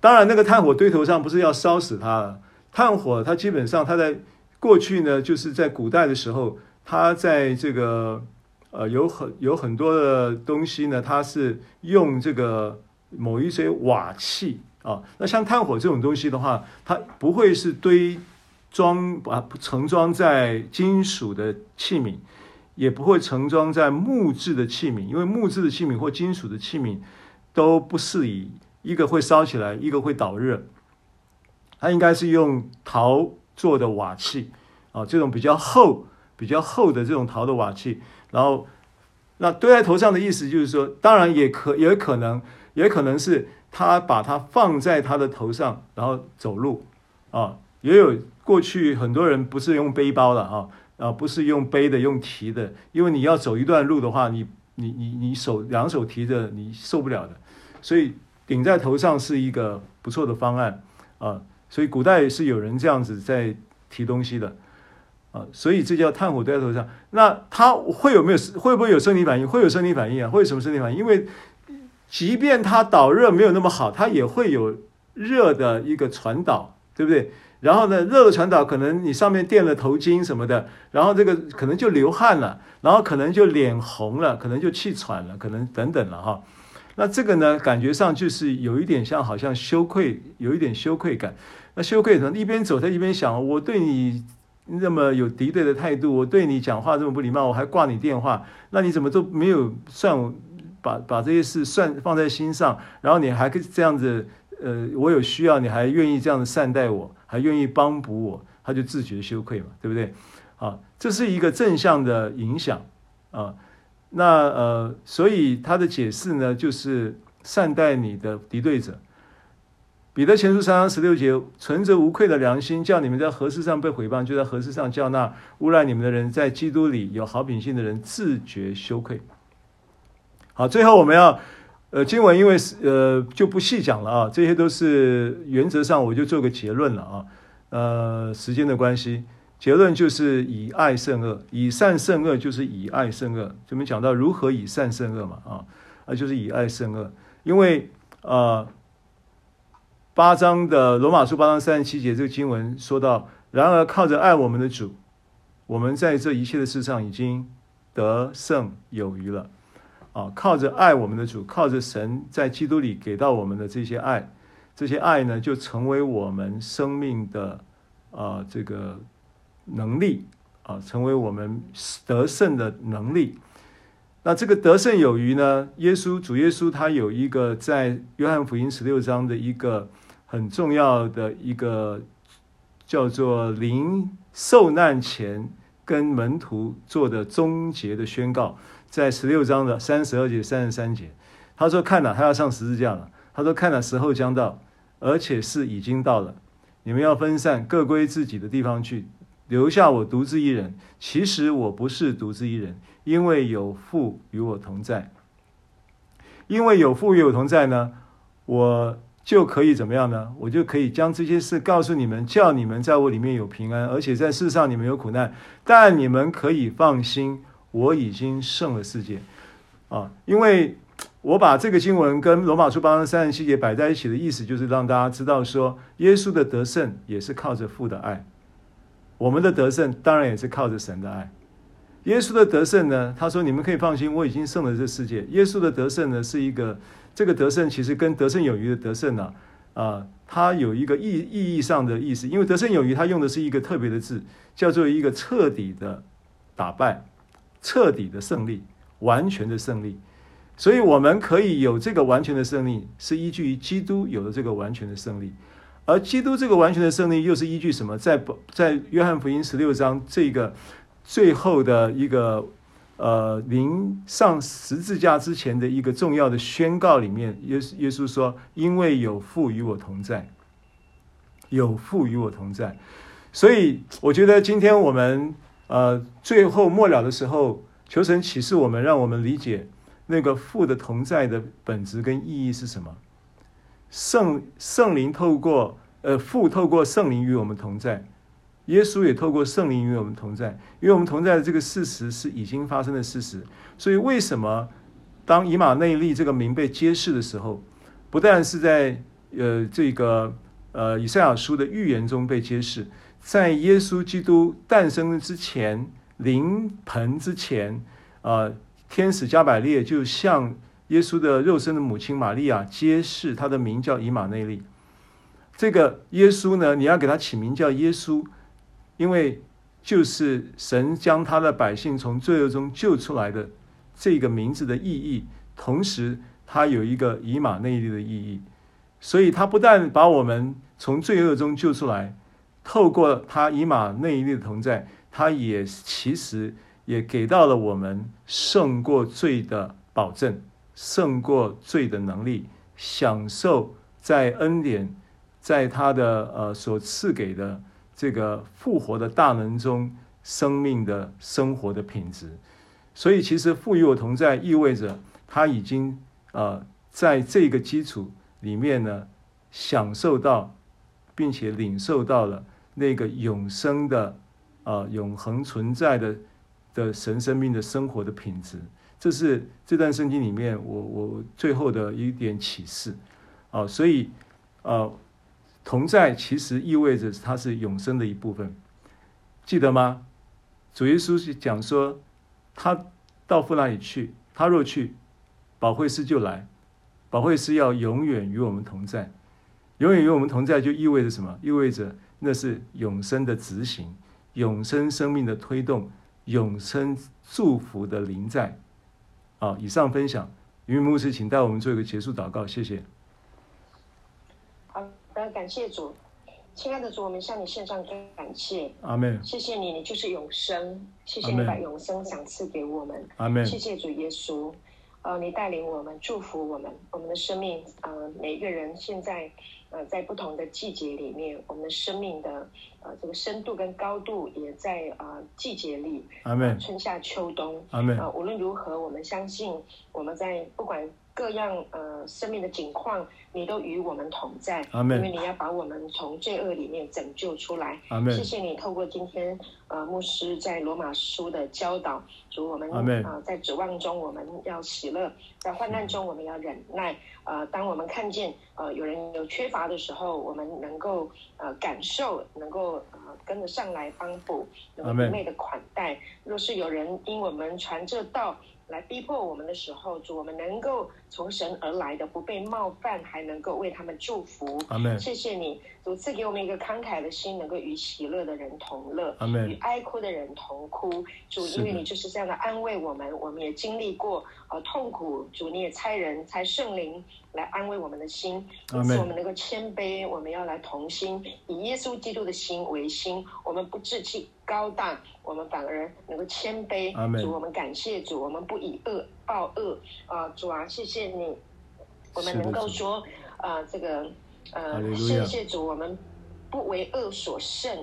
当然，那个炭火堆头上不是要烧死它了，炭火它基本上它在。”过去呢，就是在古代的时候，它在这个呃有很有很多的东西呢，它是用这个某一些瓦器啊。那像炭火这种东西的话，它不会是堆装啊盛装在金属的器皿，也不会盛装在木质的器皿，因为木质的器皿或金属的器皿都不适宜，一个会烧起来，一个会导热。它应该是用陶。做的瓦器啊，这种比较厚、比较厚的这种陶的瓦器，然后那堆在头上的意思就是说，当然也可也可能，也可能是他把它放在他的头上，然后走路啊，也有过去很多人不是用背包的啊，啊不是用背的，用提的，因为你要走一段路的话，你你你你手两手提着你受不了的，所以顶在头上是一个不错的方案啊。所以古代是有人这样子在提东西的，啊，所以这叫炭火堆在头上。那它会有没有会不会有生理反应？会有生理反应啊？会有什么生理反应？因为即便它导热没有那么好，它也会有热的一个传导，对不对？然后呢，热传导可能你上面垫了头巾什么的，然后这个可能就流汗了，然后可能就脸红了，可能就气喘了，可能等等了哈。那这个呢，感觉上就是有一点像，好像羞愧，有一点羞愧感。那羞愧可能一边走他一边想，我对你那么有敌对的态度，我对你讲话这么不礼貌，我还挂你电话，那你怎么都没有算把把这些事算放在心上，然后你还可以这样子，呃，我有需要你还愿意这样子善待我，还愿意帮补我，他就自觉羞愧嘛，对不对？啊，这是一个正向的影响啊。那呃，所以他的解释呢，就是善待你的敌对者。彼得前书三章十六节，存着无愧的良心，叫你们在何事上被毁谤，就在何事上叫那诬赖你们的人，在基督里有好品性的人自觉羞愧。好，最后我们要呃经文，因为呃就不细讲了啊，这些都是原则上我就做个结论了啊，呃时间的关系，结论就是以爱胜恶，以善胜恶就是以爱胜恶。就我们讲到如何以善胜恶嘛，啊，啊就是以爱胜恶。因为呃，八章的罗马书八章三十七节这个经文说到，然而靠着爱我们的主，我们在这一切的事上已经得胜有余了。啊，靠着爱我们的主，靠着神在基督里给到我们的这些爱，这些爱呢，就成为我们生命的啊这个能力啊，成为我们得胜的能力。那这个得胜有余呢，耶稣主耶稣他有一个在约翰福音十六章的一个很重要的一个叫做临受难前跟门徒做的终结的宣告。在十六章的三十二节、三十三节，他说：“看哪，他要上十字架了。他说：看哪，时候将到，而且是已经到了。你们要分散，各归自己的地方去，留下我独自一人。其实我不是独自一人，因为有父与我同在。因为有父与我同在呢，我就可以怎么样呢？我就可以将这些事告诉你们，叫你们在我里面有平安，而且在世上你们有苦难，但你们可以放心。”我已经胜了世界，啊！因为我把这个经文跟罗马书八章三十七节摆在一起的意思，就是让大家知道说，耶稣的得胜也是靠着父的爱，我们的得胜当然也是靠着神的爱。耶稣的得胜呢，他说：“你们可以放心，我已经胜了这世界。”耶稣的得胜呢，是一个这个得胜，其实跟得胜有余的得胜呢，啊，它有一个意意义上的意思。因为得胜有余，它用的是一个特别的字，叫做一个彻底的打败。彻底的胜利，完全的胜利，所以我们可以有这个完全的胜利，是依据于基督有了这个完全的胜利，而基督这个完全的胜利又是依据什么？在在约翰福音十六章这个最后的一个呃临上十字架之前的一个重要的宣告里面，耶稣耶稣说：“因为有父与我同在，有父与我同在。”所以我觉得今天我们。呃，最后末了的时候，求神启示我们，让我们理解那个父的同在的本质跟意义是什么。圣圣灵透过呃父透过圣灵与我们同在，耶稣也透过圣灵与我们同在，与我们同在的这个事实是已经发生的事实。所以为什么当以马内利这个名被揭示的时候，不但是在呃这个呃以赛亚书的预言中被揭示。在耶稣基督诞生之前，临盆之前，啊、呃，天使加百列就向耶稣的肉身的母亲玛利亚揭示，他的名叫以马内利。这个耶稣呢，你要给他起名叫耶稣，因为就是神将他的百姓从罪恶中救出来的这个名字的意义，同时他有一个以马内利的意义，所以他不但把我们从罪恶中救出来。透过他以马内利的同在，他也其实也给到了我们胜过罪的保证，胜过罪的能力，享受在恩典，在他的呃所赐给的这个复活的大能中，生命的生活的品质。所以，其实父与我同在，意味着他已经呃在这个基础里面呢，享受到，并且领受到了。那个永生的，啊、呃，永恒存在的的神生命的生活的品质，这是这段圣经里面我我最后的一点启示，啊、所以，呃，同在其实意味着它是永生的一部分，记得吗？主耶稣是讲说，他到父那里去，他若去，保惠师就来，保惠师要永远与我们同在，永远与我们同在就意味着什么？意味着。那是永生的执行，永生生命的推动，永生祝福的临在。啊，以上分享，云牧师，请带我们做一个结束祷告，谢谢。好的，感谢主，亲爱的主，我们向你献上感谢。阿门。谢谢你，你就是永生，谢谢你把永生赏赐给我们。阿门。谢谢主耶稣，呃，你带领我们，祝福我们，我们的生命，呃，每一个人现在。呃，在不同的季节里面，我们的生命的呃这个深度跟高度也在啊、呃、季节里，阿门、呃，春夏秋冬，阿门、呃，无论如何，我们相信我们在不管各样呃生命的境况，你都与我们同在，阿门，因为你要把我们从罪恶里面拯救出来，阿门，谢谢你透过今天呃牧师在罗马书的教导，主我们啊、呃、在指望中我们要喜乐，在患难中我们要忍耐。呃，当我们看见呃有人有缺乏的时候，我们能够呃感受，能够呃跟着上来帮补，能够一味的款待。若是有人因我们传这道来逼迫我们的时候，主我们能够从神而来的不被冒犯，还能够为他们祝福。阿门。谢谢你，主赐给我们一个慷慨的心，能够与喜乐的人同乐，阿门。与哀哭的人同哭。主，因为你就是这样的安慰我们，我们也经历过呃痛苦，主你也差人差圣灵。来安慰我们的心，因此我们能够谦卑。我们要来同心，以耶稣基督的心为心。我们不志气高大，我们反而能够谦卑。主，我们感谢主，我们不以恶报恶。啊，主啊，谢谢你，我们能够说，啊，这个，呃，谢谢主，我们不为恶所胜，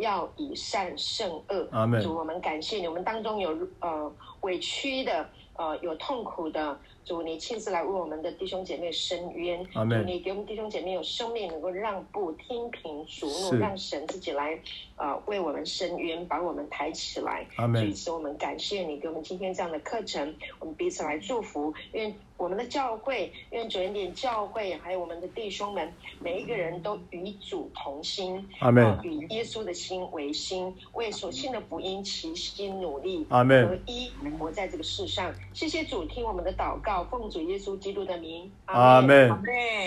要以善胜恶。主，我们感谢你，我们当中有呃委屈的，呃有痛苦的。主，你亲自来为我们的弟兄姐妹伸冤。主，你给我们弟兄姐妹有生命，能够让步、听凭、主怒，让神自己来，呃，为我们伸冤，把我们抬起来。所以，此我们感谢你给我们今天这样的课程，我们彼此来祝福。愿我们的教会，愿主恩典教会，还有我们的弟兄们，每一个人都与主同心。阿门。与耶稣的心为心，为所信的福音齐心努力。阿门。合一活在这个世上。谢谢主，听我们的祷告。奉主耶稣基督的名，阿门。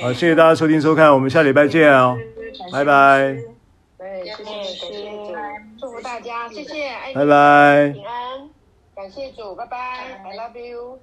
好，谢谢大家收听收看，我们下礼拜见哦，拜拜。对，谢谢，谢谢，祝福大家，谢谢，拜拜，平安，感谢主，拜拜，I love you。